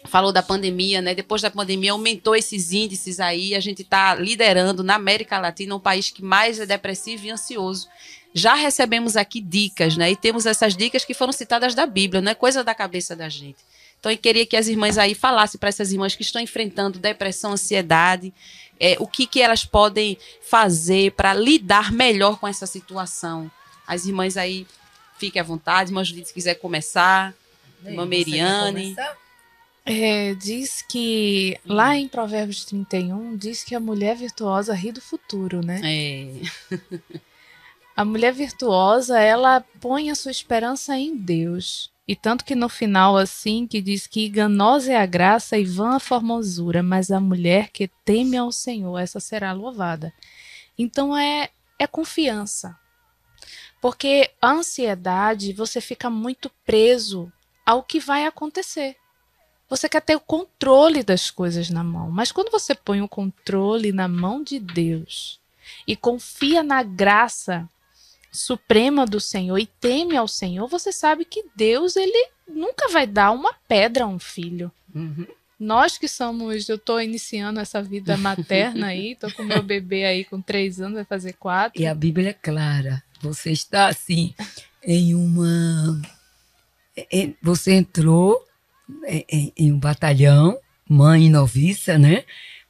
falou da pandemia, né? Depois da pandemia aumentou esses índices aí. A gente está liderando na América Latina um país que mais é depressivo e ansioso. Já recebemos aqui dicas, né? E temos essas dicas que foram citadas da Bíblia, não é coisa da cabeça da gente. Então eu queria que as irmãs aí falassem para essas irmãs que estão enfrentando depressão, ansiedade, é, o que, que elas podem fazer para lidar melhor com essa situação. As irmãs aí, fiquem à vontade. Irmã Judite, se quiser começar. Irmã Meriane. É, diz que lá em Provérbios 31 diz que a mulher virtuosa ri do futuro, né? É. a mulher virtuosa, ela põe a sua esperança em Deus. E tanto que no final, assim, que diz que enganosa é a graça e vã a formosura, mas a mulher que teme ao Senhor, essa será louvada. Então é, é confiança. Porque a ansiedade, você fica muito preso ao que vai acontecer. Você quer ter o controle das coisas na mão, mas quando você põe o controle na mão de Deus e confia na graça suprema do Senhor e teme ao Senhor, você sabe que Deus ele nunca vai dar uma pedra a um filho. Uhum. Nós que somos, eu estou iniciando essa vida materna aí, estou com meu bebê aí com três anos, vai fazer quatro. E a Bíblia é clara. Você está assim em uma, você entrou em, em um batalhão, mãe noviça, né?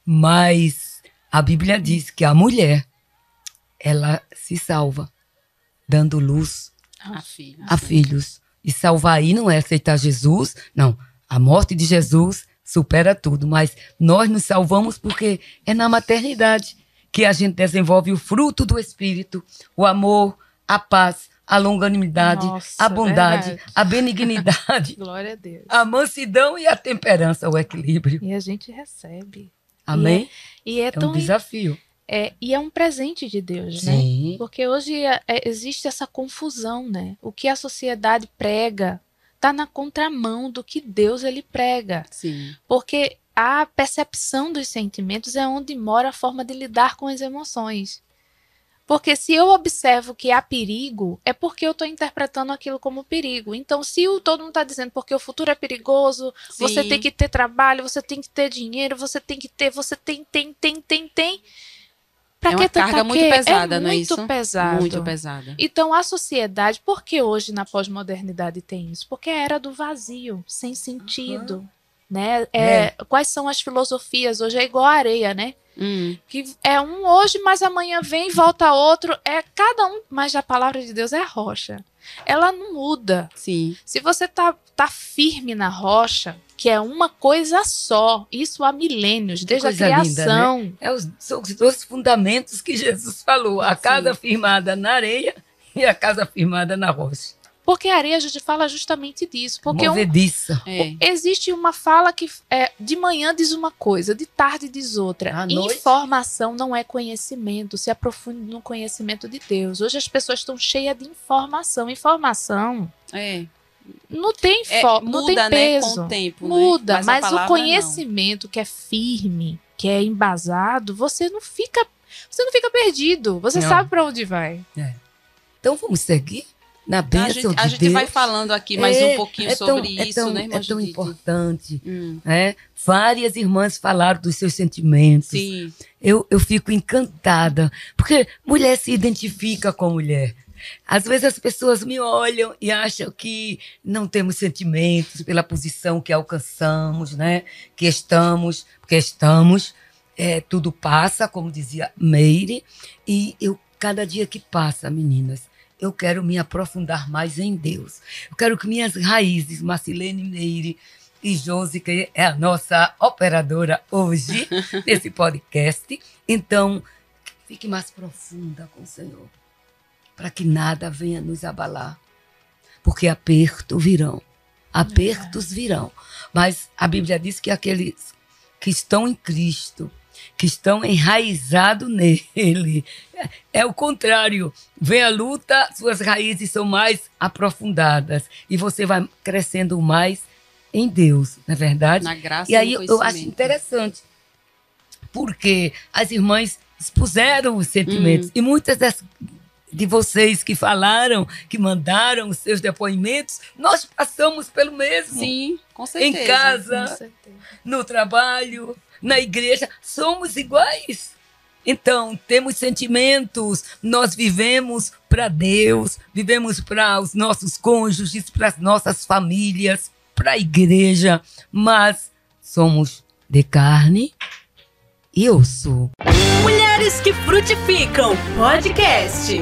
Mas a Bíblia diz que a mulher, ela se salva, dando luz a, filho. a filhos. E salvar aí não é aceitar Jesus, não. A morte de Jesus supera tudo, mas nós nos salvamos porque é na maternidade que a gente desenvolve o fruto do Espírito, o amor, a paz, a longanimidade, Nossa, a bondade, verdade. a benignidade, Glória a Deus. a mansidão e a temperança, o equilíbrio. E a gente recebe. Amém? E é, e é, é tão, um desafio. É, e é um presente de Deus, né? Sim. né? Porque hoje é, é, existe essa confusão, né? O que a sociedade prega está na contramão do que Deus ele prega. Sim. Porque a percepção dos sentimentos é onde mora a forma de lidar com as emoções. Porque se eu observo que há perigo, é porque eu estou interpretando aquilo como perigo. Então, se o, todo mundo está dizendo porque o futuro é perigoso, Sim. você tem que ter trabalho, você tem que ter dinheiro, você tem que ter, você tem, tem, tem, tem, tem. Pra é uma carga muito pesada, é não é isso? Muito pesado. Muito pesada. Então, a sociedade, por que hoje na pós-modernidade tem isso? Porque é era do vazio, sem sentido. Uhum. Né? É, é. Quais são as filosofias? Hoje é igual a areia, né? Hum. Que é um hoje, mas amanhã vem, volta outro. É cada um, mas a palavra de Deus é rocha. Ela não muda. Sim. Se você tá, tá firme na rocha, que é uma coisa só, isso há milênios, desde a criação. Linda, né? é os, são os dois fundamentos que Jesus falou: a casa Sim. firmada na areia e a casa firmada na rocha. Porque a areia a gente fala justamente disso. Porque. Um, é. Existe uma fala que é, de manhã diz uma coisa, de tarde diz outra. Informação não é conhecimento. Se aprofunde no conhecimento de Deus. Hoje as pessoas estão cheias de informação. Informação. É. Não tem foco, é, não tem peso. Né, com o tempo, né? muda, né? mas, mas o conhecimento não. que é firme, que é embasado, você não fica, você não fica perdido. Você não. sabe para onde vai. É. Então vamos seguir na bênção a gente, de a gente Deus. vai falando aqui mais é, um pouquinho é sobre tão, isso, é tão, né, irmã É tão Judite? importante. Hum. Né? Várias irmãs falaram dos seus sentimentos. Sim. Eu, eu fico encantada, porque mulher se identifica com mulher. Às vezes as pessoas me olham e acham que não temos sentimentos pela posição que alcançamos, né? Que estamos, porque estamos, é, tudo passa, como dizia Meire, e eu cada dia que passa, meninas, eu quero me aprofundar mais em Deus. Eu quero que minhas raízes, Marcilene Meire e Josi, que é a nossa operadora hoje nesse podcast, então fique mais profunda com o Senhor, para que nada venha nos abalar, porque apertos virão, apertos virão, mas a Bíblia diz que aqueles que estão em Cristo que estão enraizados nele. É o contrário. Vem a luta, suas raízes são mais aprofundadas e você vai crescendo mais em Deus, não é verdade? Na graça e aí eu acho interessante, porque as irmãs expuseram os sentimentos hum. e muitas das, de vocês que falaram, que mandaram os seus depoimentos, nós passamos pelo mesmo. Sim, com certeza. Em casa, no trabalho, na igreja, somos iguais. Então, temos sentimentos, nós vivemos para Deus, vivemos para os nossos cônjuges, para as nossas famílias, para a igreja, mas somos de carne e osso. Mulheres que frutificam podcast.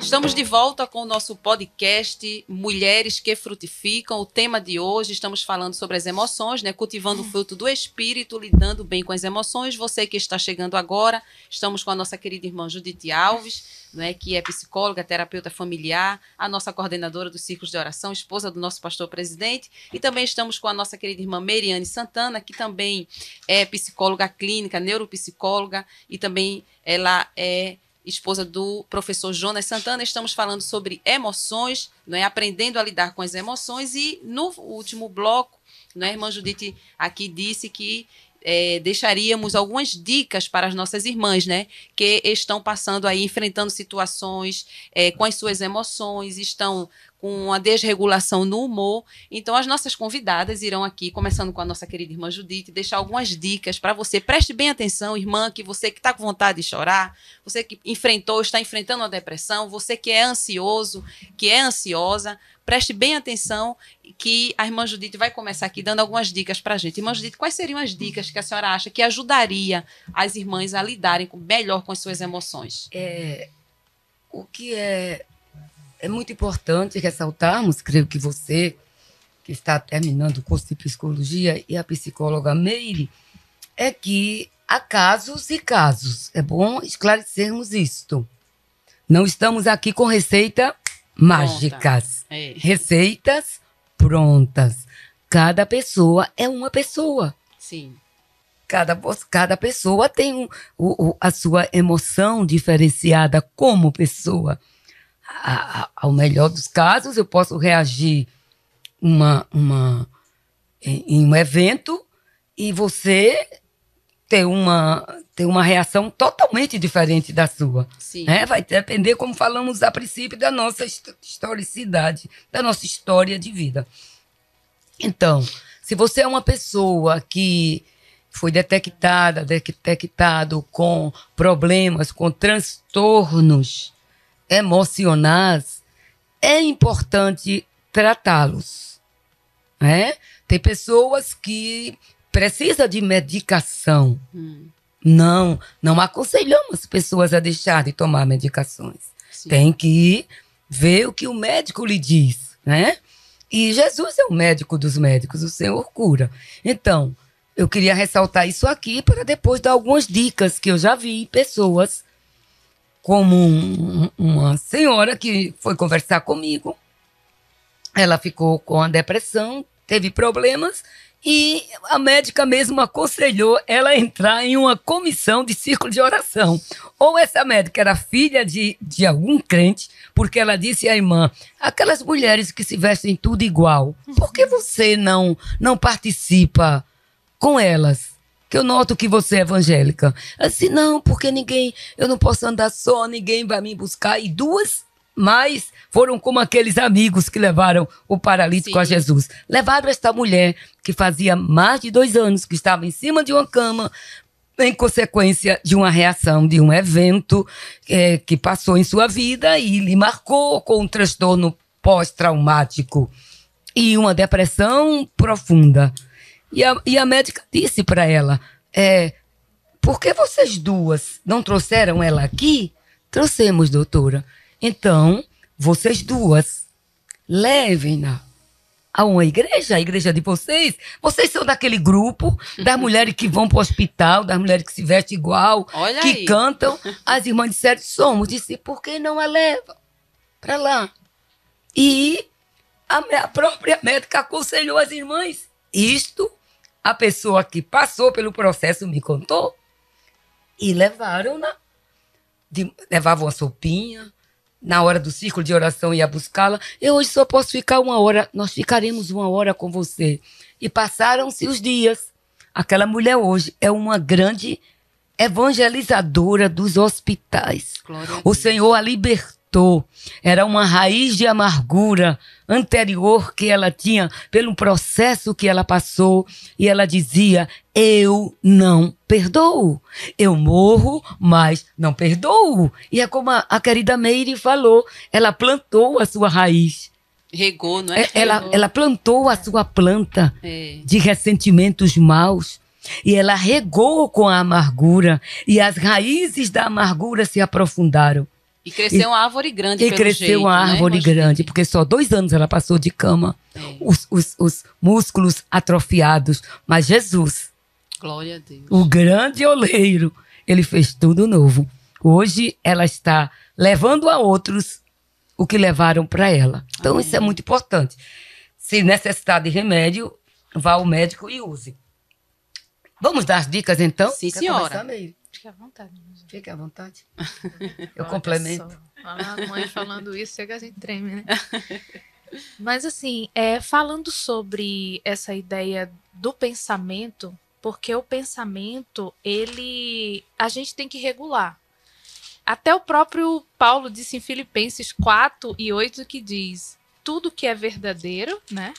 Estamos de volta com o nosso podcast Mulheres que Frutificam. O tema de hoje estamos falando sobre as emoções, né? Cultivando o fruto do espírito, lidando bem com as emoções. Você que está chegando agora, estamos com a nossa querida irmã Judite Alves, né, que é psicóloga, terapeuta familiar, a nossa coordenadora dos círculos de oração, esposa do nosso pastor presidente, e também estamos com a nossa querida irmã Meriane Santana, que também é psicóloga clínica, neuropsicóloga, e também ela é esposa do professor Jonas Santana. Estamos falando sobre emoções, é aprendendo a lidar com as emoções. E no último bloco, é a irmã Judite aqui disse que é, deixaríamos algumas dicas para as nossas irmãs, né? Que estão passando aí, enfrentando situações é, com as suas emoções, estão com uma desregulação no humor. Então, as nossas convidadas irão aqui, começando com a nossa querida irmã Judite, deixar algumas dicas para você. Preste bem atenção, irmã, que você que está com vontade de chorar, você que enfrentou, está enfrentando uma depressão, você que é ansioso, que é ansiosa, preste bem atenção que a irmã Judite vai começar aqui dando algumas dicas para a gente. Irmã Judite, quais seriam as dicas que a senhora acha que ajudaria as irmãs a lidarem melhor com as suas emoções? É, o que é é muito importante ressaltarmos, creio que você, que está terminando o curso de psicologia, e a psicóloga Meire, é que há casos e casos. É bom esclarecermos isto. Não estamos aqui com receita mágicas. É. Receitas prontas. Cada pessoa é uma pessoa. Sim. Cada, cada pessoa tem um, o, a sua emoção diferenciada como pessoa. A, a, ao melhor dos casos, eu posso reagir uma, uma, em, em um evento e você ter uma, ter uma reação totalmente diferente da sua. Sim. Né? Vai depender, como falamos a princípio, da nossa historicidade, da nossa história de vida. Então, se você é uma pessoa que foi detectada, detectado com problemas, com transtornos emocionais, é importante tratá-los. Né? Tem pessoas que precisam de medicação. Hum. Não, não aconselhamos pessoas a deixar de tomar medicações. Sim. Tem que ver o que o médico lhe diz, né? E Jesus é o médico dos médicos, o Senhor cura. Então, eu queria ressaltar isso aqui para depois dar algumas dicas que eu já vi pessoas, como um, uma senhora que foi conversar comigo. Ela ficou com a depressão, teve problemas e a médica mesmo aconselhou ela entrar em uma comissão de círculo de oração. Ou essa médica era filha de, de algum crente, porque ela disse à irmã: aquelas mulheres que se vestem tudo igual, por que você não, não participa com elas. Que eu noto que você é evangélica. Assim, não, porque ninguém, eu não posso andar só, ninguém vai me buscar. E duas mais foram como aqueles amigos que levaram o paralítico Sim. a Jesus. Levaram esta mulher que fazia mais de dois anos que estava em cima de uma cama, em consequência de uma reação de um evento é, que passou em sua vida e lhe marcou com um transtorno pós-traumático e uma depressão profunda. E a, e a médica disse para ela: é, por que vocês duas não trouxeram ela aqui? Trouxemos, doutora. Então, vocês duas, levem-na a uma igreja, a igreja de vocês. Vocês são daquele grupo das mulheres que vão para o hospital, das mulheres que se vestem igual, Olha que aí. cantam. As irmãs disseram: somos. Disse: por que não a leva para lá? E a, a própria médica aconselhou as irmãs: isto a pessoa que passou pelo processo me contou. E levaram-na. Levavam a sopinha. Na hora do círculo de oração ia buscá-la. Eu hoje só posso ficar uma hora. Nós ficaremos uma hora com você. E passaram-se os dias. Aquela mulher hoje é uma grande evangelizadora dos hospitais. O Senhor a libertou era uma raiz de amargura anterior que ela tinha pelo processo que ela passou e ela dizia: Eu não perdoo. Eu morro, mas não perdoo. E é como a, a querida Meire falou: ela plantou a sua raiz. Regou, não é? é ela, ela plantou a sua planta é. de ressentimentos maus. E ela regou com a amargura, e as raízes da amargura se aprofundaram. E cresceu e, uma árvore grande, E cresceu jeito, uma né? árvore grande, porque só dois anos ela passou de cama, É. os, os, os músculos atrofiados. Mas Jesus, Glória a Deus. o grande oleiro, ele fez tudo novo. Hoje ela está levando a outros o que levaram para ela. Então Amém. isso é muito importante. Se necessitar de remédio, vá ao médico e use. Vamos dar as dicas então? Sim, senhora. Fique à vontade. gente. Fique à vontade. Eu Olha complemento. só, A mãe falando isso, chega a gente treme, né? Mas assim, é, falando sobre essa ideia do pensamento, porque o pensamento, ele a gente tem que regular. Até o próprio Paulo disse em Filipenses 4 e 8 que diz: tudo que é verdadeiro, né?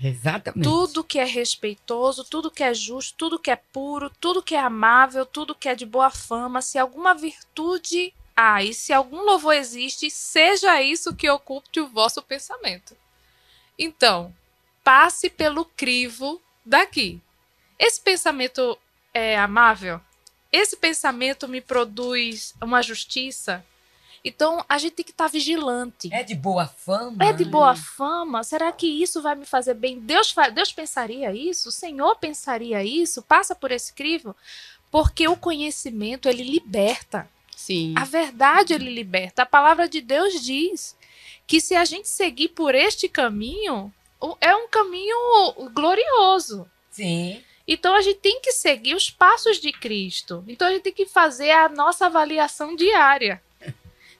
Exatamente. Tudo que é respeitoso, tudo que é justo, tudo que é puro, tudo que é amável, tudo que é de boa fama, se alguma virtude há e se algum louvor existe, seja isso que ocupe o vosso pensamento. Então, passe pelo crivo daqui. Esse pensamento é amável? Esse pensamento me produz uma justiça? Então, a gente tem que estar vigilante. É de boa fama? É de boa fama? Será que isso vai me fazer bem? Deus, Deus pensaria isso? O Senhor pensaria isso? Passa por esse crivo? Porque o conhecimento, ele liberta. Sim. A verdade ele liberta. A palavra de Deus diz que se a gente seguir por este caminho, é um caminho glorioso. Sim. Então a gente tem que seguir os passos de Cristo. Então a gente tem que fazer a nossa avaliação diária.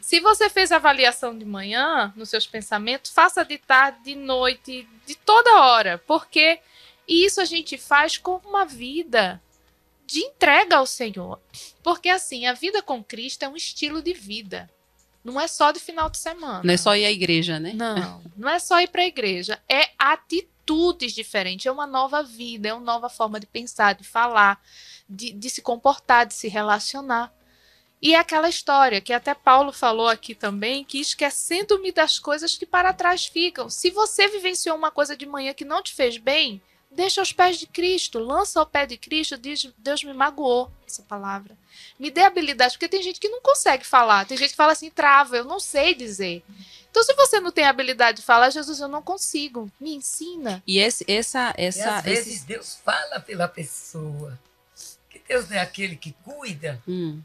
Se você fez a avaliação de manhã nos seus pensamentos, faça de tarde, de noite, de toda hora, porque isso a gente faz com uma vida de entrega ao Senhor. Porque assim, a vida com Cristo é um estilo de vida. Não é só de final de semana. Não é só ir à igreja, né? Não, não é só ir para a igreja. É atitudes diferentes, é uma nova vida, é uma nova forma de pensar, de falar, de, de se comportar, de se relacionar. E é aquela história que até Paulo falou aqui também, que esquecendo-me das coisas que para trás ficam. Se você vivenciou uma coisa de manhã que não te fez bem, deixa aos pés de Cristo, lança ao pé de Cristo, diz: Deus me magoou, essa palavra. Me dê habilidade, porque tem gente que não consegue falar, tem gente que fala assim, trava, eu não sei dizer. Então, se você não tem habilidade de falar, Jesus, eu não consigo, me ensina. E esse, essa, essa, e às vezes esse... Deus fala pela pessoa. Que Deus é aquele que cuida hum.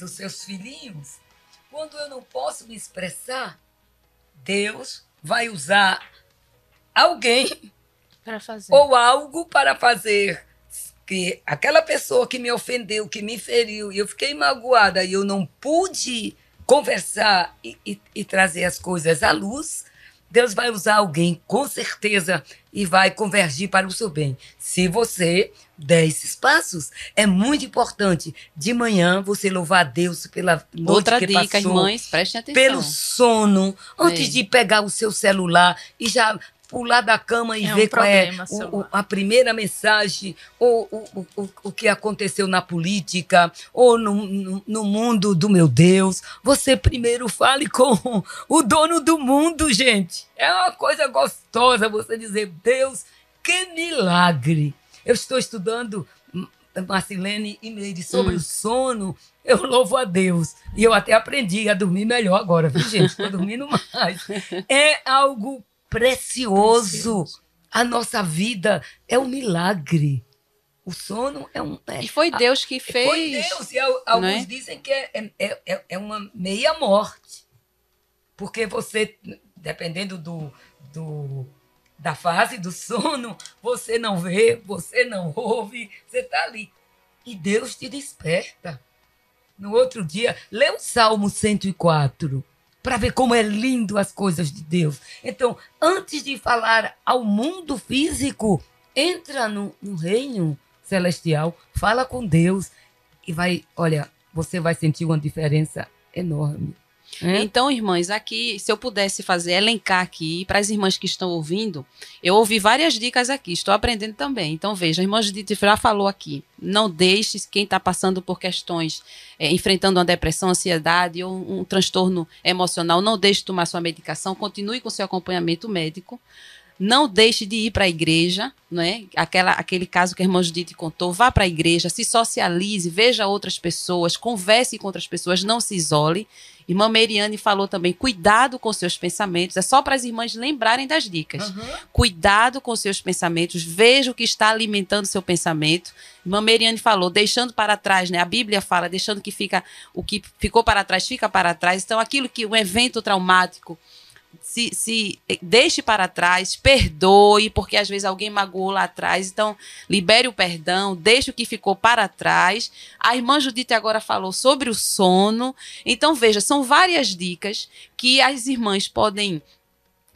Dos seus filhinhos. Quando eu não posso me expressar, Deus vai usar alguém para fazer. Ou algo para fazer. Que aquela pessoa que me ofendeu, que me feriu, e eu fiquei magoada e eu não pude conversar e, e, e trazer as coisas à luz, Deus vai usar alguém, com certeza, e vai convergir para o seu bem. Se você der esses passos, é muito importante. De manhã, você louvar a Deus pela noite Outra que dica, passou. irmãs, prestem atenção. Pelo sono, antes é. de pegar o seu celular e já pular da cama e é ver um qual é o, o, a primeira mensagem, ou o, o, o que aconteceu na política, ou no, no, no, mundo do meu Deus. Você primeiro fale com o dono do mundo, gente. É uma coisa gostosa você dizer, Deus, que milagre. Eu estou estudando hum, Marcelene e Meire sobre hum. o sono, eu louvo a Deus. E eu até aprendi a dormir melhor agora, viu, gente? Estou dormindo mais. É algo precioso. precioso. A nossa vida é um milagre. O sono é um. É, e foi Deus que fez. Foi Deus. E alguns é? dizem que é, é, é, é uma meia morte. Porque você, dependendo do, do, da fase do sono, você não vê, você não ouve, você está ali. E Deus te desperta. No outro dia, lê o Salmo 104 para ver como é lindo as coisas de Deus. Então, antes de falar ao mundo físico, entra no, no reino celestial, fala com Deus e vai, olha, você vai sentir uma diferença enorme. É? Então, irmãs, aqui, se eu pudesse fazer, elencar aqui, para as irmãs que estão ouvindo, eu ouvi várias dicas aqui, estou aprendendo também. Então, veja, a irmã Judith já falou aqui, não deixe quem está passando por questões, é, enfrentando uma depressão, ansiedade ou um, um transtorno emocional, não deixe de tomar sua medicação, continue com seu acompanhamento médico. Não deixe de ir para a igreja, né? Aquela, aquele caso que a irmã Judite contou, vá para a igreja, se socialize, veja outras pessoas, converse com outras pessoas, não se isole. Irmã Meriane falou também, cuidado com seus pensamentos. É só para as irmãs lembrarem das dicas. Uhum. Cuidado com seus pensamentos, veja o que está alimentando seu pensamento. Irmã Meriane falou, deixando para trás, né? A Bíblia fala, deixando que fica o que ficou para trás fica para trás. Então, aquilo que um evento traumático se, se deixe para trás, perdoe, porque às vezes alguém magoou lá atrás. Então, libere o perdão, deixe o que ficou para trás. A irmã Judite agora falou sobre o sono. Então, veja, são várias dicas que as irmãs podem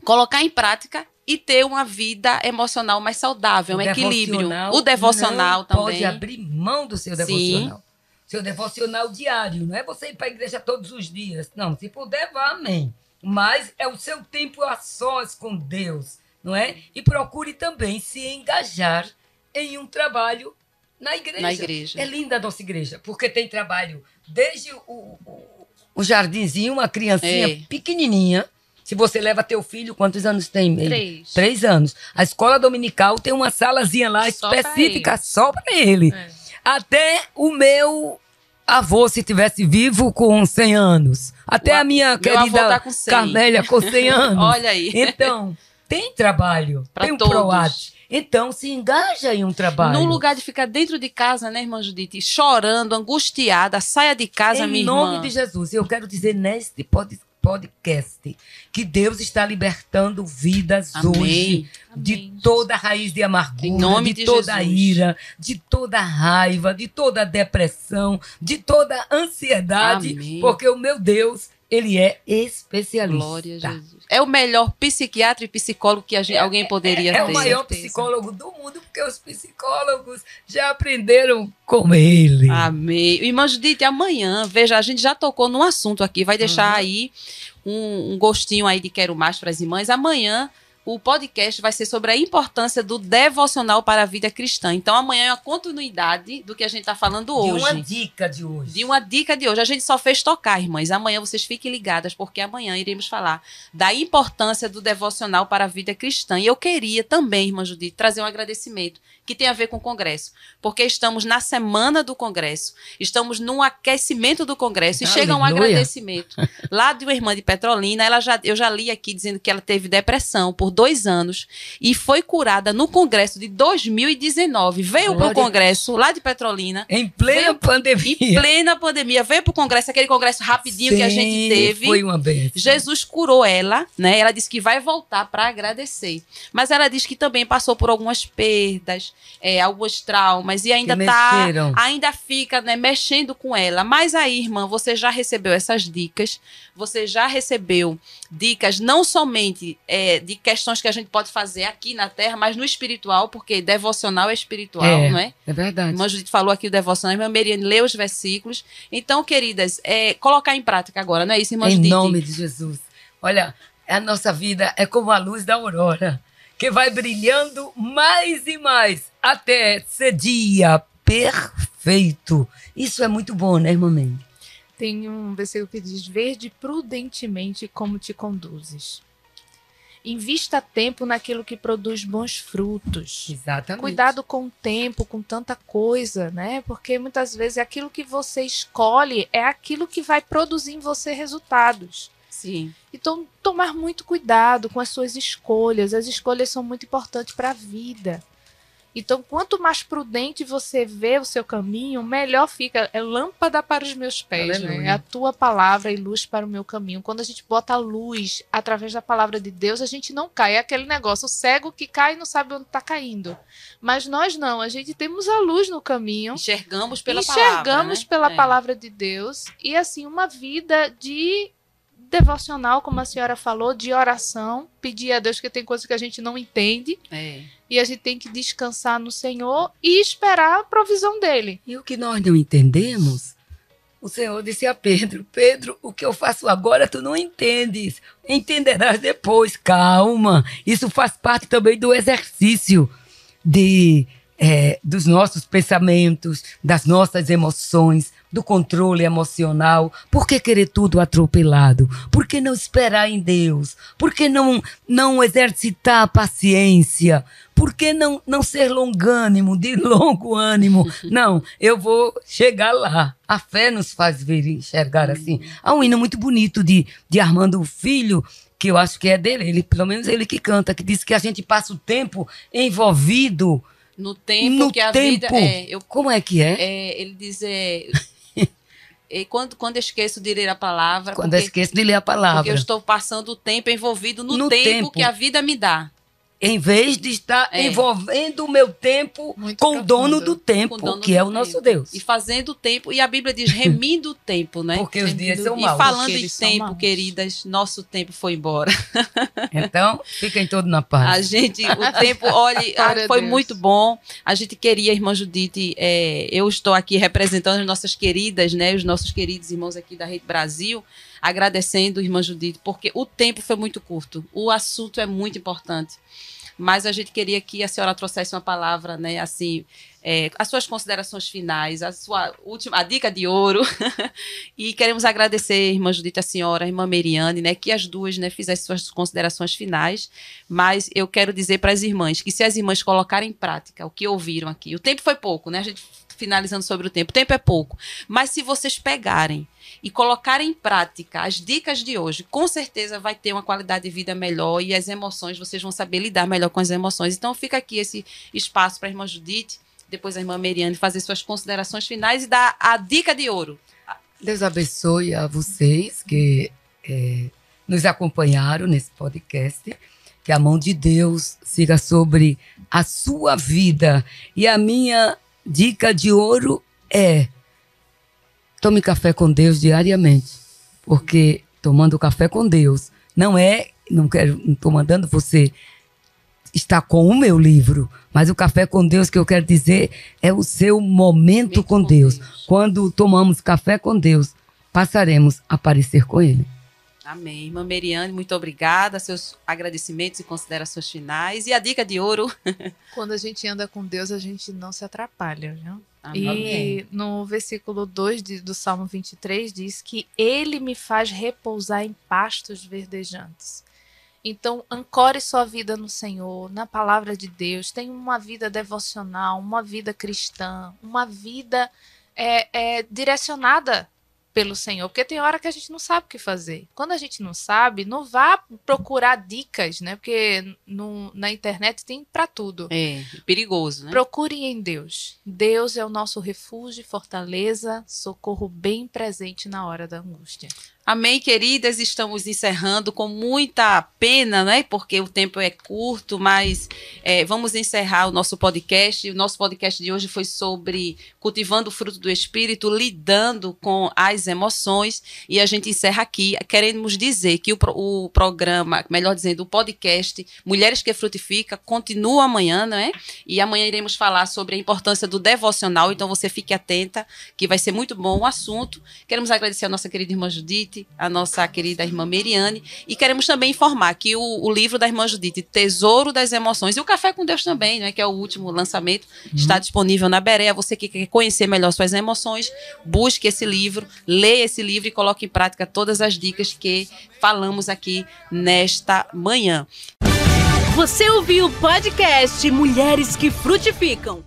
colocar em prática e ter uma vida emocional mais saudável, o um equilíbrio. O devocional também. Pode abrir mão do seu devocional. Sim. Seu devocional diário, não é você ir para a igreja todos os dias. Não, se puder, vá, amém mas é o seu tempo a sós com Deus, não é? E procure também se engajar em um trabalho na igreja. Na igreja. É linda a nossa igreja, porque tem trabalho desde o, o, o jardinzinho, uma criancinha Ei. pequenininha. Se você leva teu filho, quantos anos tem? Três. Três anos. A escola dominical tem uma salazinha lá só específica pra só para ele. É. Até o meu avô, se tivesse vivo com 100 anos. Até o, a minha querida tá com Carmélia com 100 anos. Olha aí. Então, tem trabalho. Pra tem um todos. PROAT. Então se engaja em um trabalho. No lugar de ficar dentro de casa, né, irmã Judite, chorando, angustiada, saia de casa, em minha irmã. Em nome de Jesus. Eu quero dizer neste podcast que Deus está libertando vidas Amém. hoje de Amém. toda a raiz de amargura, Em nome de, de toda a Jesus. ira, de toda a raiva, de toda a depressão, de toda a ansiedade, Amém. porque o meu Deus, ele é especialista. Glória a Jesus. É o melhor psiquiatra e psicólogo que a gente- alguém poderia É ter. o maior psicólogo do mundo, porque os psicólogos já aprenderam com ele. Amém. Irmã Judite, amanhã, veja, a gente já tocou num assunto aqui, vai deixar Uhum. aí um, um gostinho aí de Quero Mais para as irmãs. Amanhã o podcast vai ser sobre a importância do devocional para a vida cristã. Então amanhã é uma continuidade do que a gente está falando De hoje. uma dica de hoje. De uma dica de hoje. A gente só fez tocar, irmãs. Amanhã vocês fiquem ligadas, porque amanhã iremos falar da importância do devocional para a vida cristã. E eu queria também, irmã Judite, trazer um agradecimento que tem a ver com o Congresso. Porque estamos na semana do Congresso, estamos no aquecimento do Congresso e chega um Aleluia. agradecimento lá de uma irmã de Petrolina. Ela já, eu já li aqui dizendo que ela teve depressão por dois anos e foi curada no Congresso de 2019. Veio para o Congresso lá de Petrolina Em plena Veio- pandemia. em plena pandemia, veio pro congresso, aquele congresso rapidinho que a gente Sim, teve. Foi uma benção. Jesus curou ela, né? Ela disse que vai voltar para agradecer. Mas ela diz que também passou por algumas perdas, é, alguns traumas e ainda tá, mexeram. ainda fica, né, mexendo com ela. Mas aí, irmã, você já recebeu essas dicas? Você já recebeu dicas não somente é, de questões que a gente pode fazer aqui na Terra, mas no espiritual, porque devocional é espiritual, É. não é? É verdade. Irmã Judite falou aqui o devocional, irmã Meriane leu os versículos. Então, queridas, é, colocar em prática agora, não é isso, irmã em Judite? nome de Jesus. Olha, a nossa vida é como a luz da aurora, que vai brilhando mais e mais até ser dia perfeito. Isso é muito bom, né, irmã Mendes? Tem um versículo que diz: Verde prudentemente como te conduzes. Invista tempo naquilo que produz bons frutos. Exatamente. Cuidado com o tempo, com tanta coisa, né? Porque muitas vezes aquilo que você escolhe é aquilo que vai produzir em você resultados. Sim. Então, tomar muito cuidado com as suas escolhas. As escolhas são muito importantes para a vida. Então, quanto mais prudente você vê o seu caminho, melhor fica. É lâmpada para os meus pés, né? É a tua palavra e luz para o meu caminho. Quando a gente bota a luz através da palavra de Deus, a gente não cai. É aquele negócio, o cego que cai e não sabe onde está caindo. Mas nós não, a gente temos a luz no caminho Enxergamos pela enxergamos palavra. né? pela É. palavra de Deus e assim uma vida de devocional, como a senhora falou, de oração, pedir a Deus que tem coisas que a gente não entende É. e a gente tem que descansar no Senhor e esperar a provisão dele. E o que nós não entendemos, o Senhor disse a Pedro: Pedro, o que eu faço agora tu não entendes. Entenderás depois. Calma. Isso faz parte também do exercício de, é, dos nossos pensamentos, das nossas emoções, do controle emocional. Por que querer tudo atropelado? Por que não esperar em Deus? Por que não, não exercitar a paciência? Por que não, não ser longânimo, de longo ânimo? Não, eu vou chegar lá. A fé nos faz ver e enxergar assim. Há um hino muito bonito de, de Armando Filho, que eu acho que é dele, ele, pelo menos ele que canta, que diz que a gente passa o tempo envolvido No tempo no que a tempo. vida. É, eu, Como é que é? é, ele diz. É, e quando, quando esqueço de ler a palavra. Quando porque, esqueço de ler a porque palavra. eu estou passando o tempo envolvido no, No tempo, tempo. que a vida me dá. Em vez de estar É. envolvendo o meu tempo Muito com o dono profundo. do tempo, dono que do é o nosso tempo. Deus. E fazendo o tempo. E a Bíblia diz remindo o tempo, né? Porque os dias são E maus. falando Porque em tempo, queridas, nosso tempo foi embora. Então, fiquem todos na A paz. gente, o tempo, ah, a foi Deus. muito bom. A gente queria, irmã Judite, é, eu estou aqui representando as nossas queridas, né, os nossos queridos irmãos aqui da Rede Brasil, agradecendo, irmã Judite, porque o tempo foi muito curto, o assunto é muito importante. Mas a gente queria que a senhora trouxesse uma palavra, né, assim, é, as suas considerações finais, a sua última, a dica de ouro. e queremos agradecer, irmã Judite, a senhora, a irmã Meriane, né, que as duas, né, fizessem suas considerações finais. Mas eu quero dizer para as irmãs que se as irmãs colocarem em prática o que ouviram aqui, o tempo foi pouco, né? A gente finalizando sobre o tempo. O tempo é pouco. Mas se vocês pegarem e colocarem em prática as dicas de hoje, com certeza vai ter uma qualidade de vida melhor e as emoções, vocês vão saber lidar melhor com as emoções. Então fica aqui esse espaço para a irmã Judite, depois a irmã Meriane fazer suas considerações finais e dar a dica de ouro. Deus abençoe a vocês que é, nos acompanharam nesse podcast. Que a mão de Deus siga sobre a sua vida. E a minha dica de ouro é: tome café com Deus diariamente. Porque tomando café com Deus não é, não quero, não estou mandando você estar com o meu livro, mas o café com Deus que eu quero dizer é o seu momento com. Deus. Quando tomamos café com Deus, passaremos a parecer com Ele. Amém. Irmã Meriane, muito obrigada. Seus agradecimentos e considerações finais. E a dica de ouro? Quando a gente anda com Deus, a gente não se atrapalha, viu? Amém. E no versículo 2 de, do Salmo 23 diz que Ele me faz repousar em pastos verdejantes. Então, ancore sua vida no Senhor, na palavra de Deus. Tenha uma vida devocional, uma vida cristã, uma vida é, é, direcionada pelo Senhor, porque tem hora que a gente não sabe o que fazer. Quando a gente não sabe, não vá procurar dicas, né? Porque no, na internet tem para tudo. É, perigoso, né? Procure em Deus. Deus é o nosso refúgio, fortaleza, socorro bem presente na hora da angústia. Amém, queridas. Estamos encerrando com muita pena, né? Porque o tempo é curto, mas é, vamos encerrar o nosso podcast. O nosso podcast de hoje foi sobre cultivando o fruto do Espírito, lidando com as emoções. E a gente encerra aqui. Queremos dizer que o, o programa, melhor dizendo, o podcast Mulheres que Frutifica continua amanhã, né? E amanhã iremos falar sobre a importância do devocional. Então você fique atenta, que vai ser muito bom o assunto. Queremos agradecer a nossa querida irmã Judite a nossa querida irmã Meriane. E queremos também informar que o, o, livro da irmã Judite, Tesouro das Emoções, e o Café com Deus também, né, que é o último lançamento, uhum. está disponível na Berea. Você que quer conhecer melhor suas emoções, busque esse livro, leia esse livro e coloque em prática todas as dicas que falamos aqui nesta manhã. Você ouviu o podcast Mulheres que Frutificam.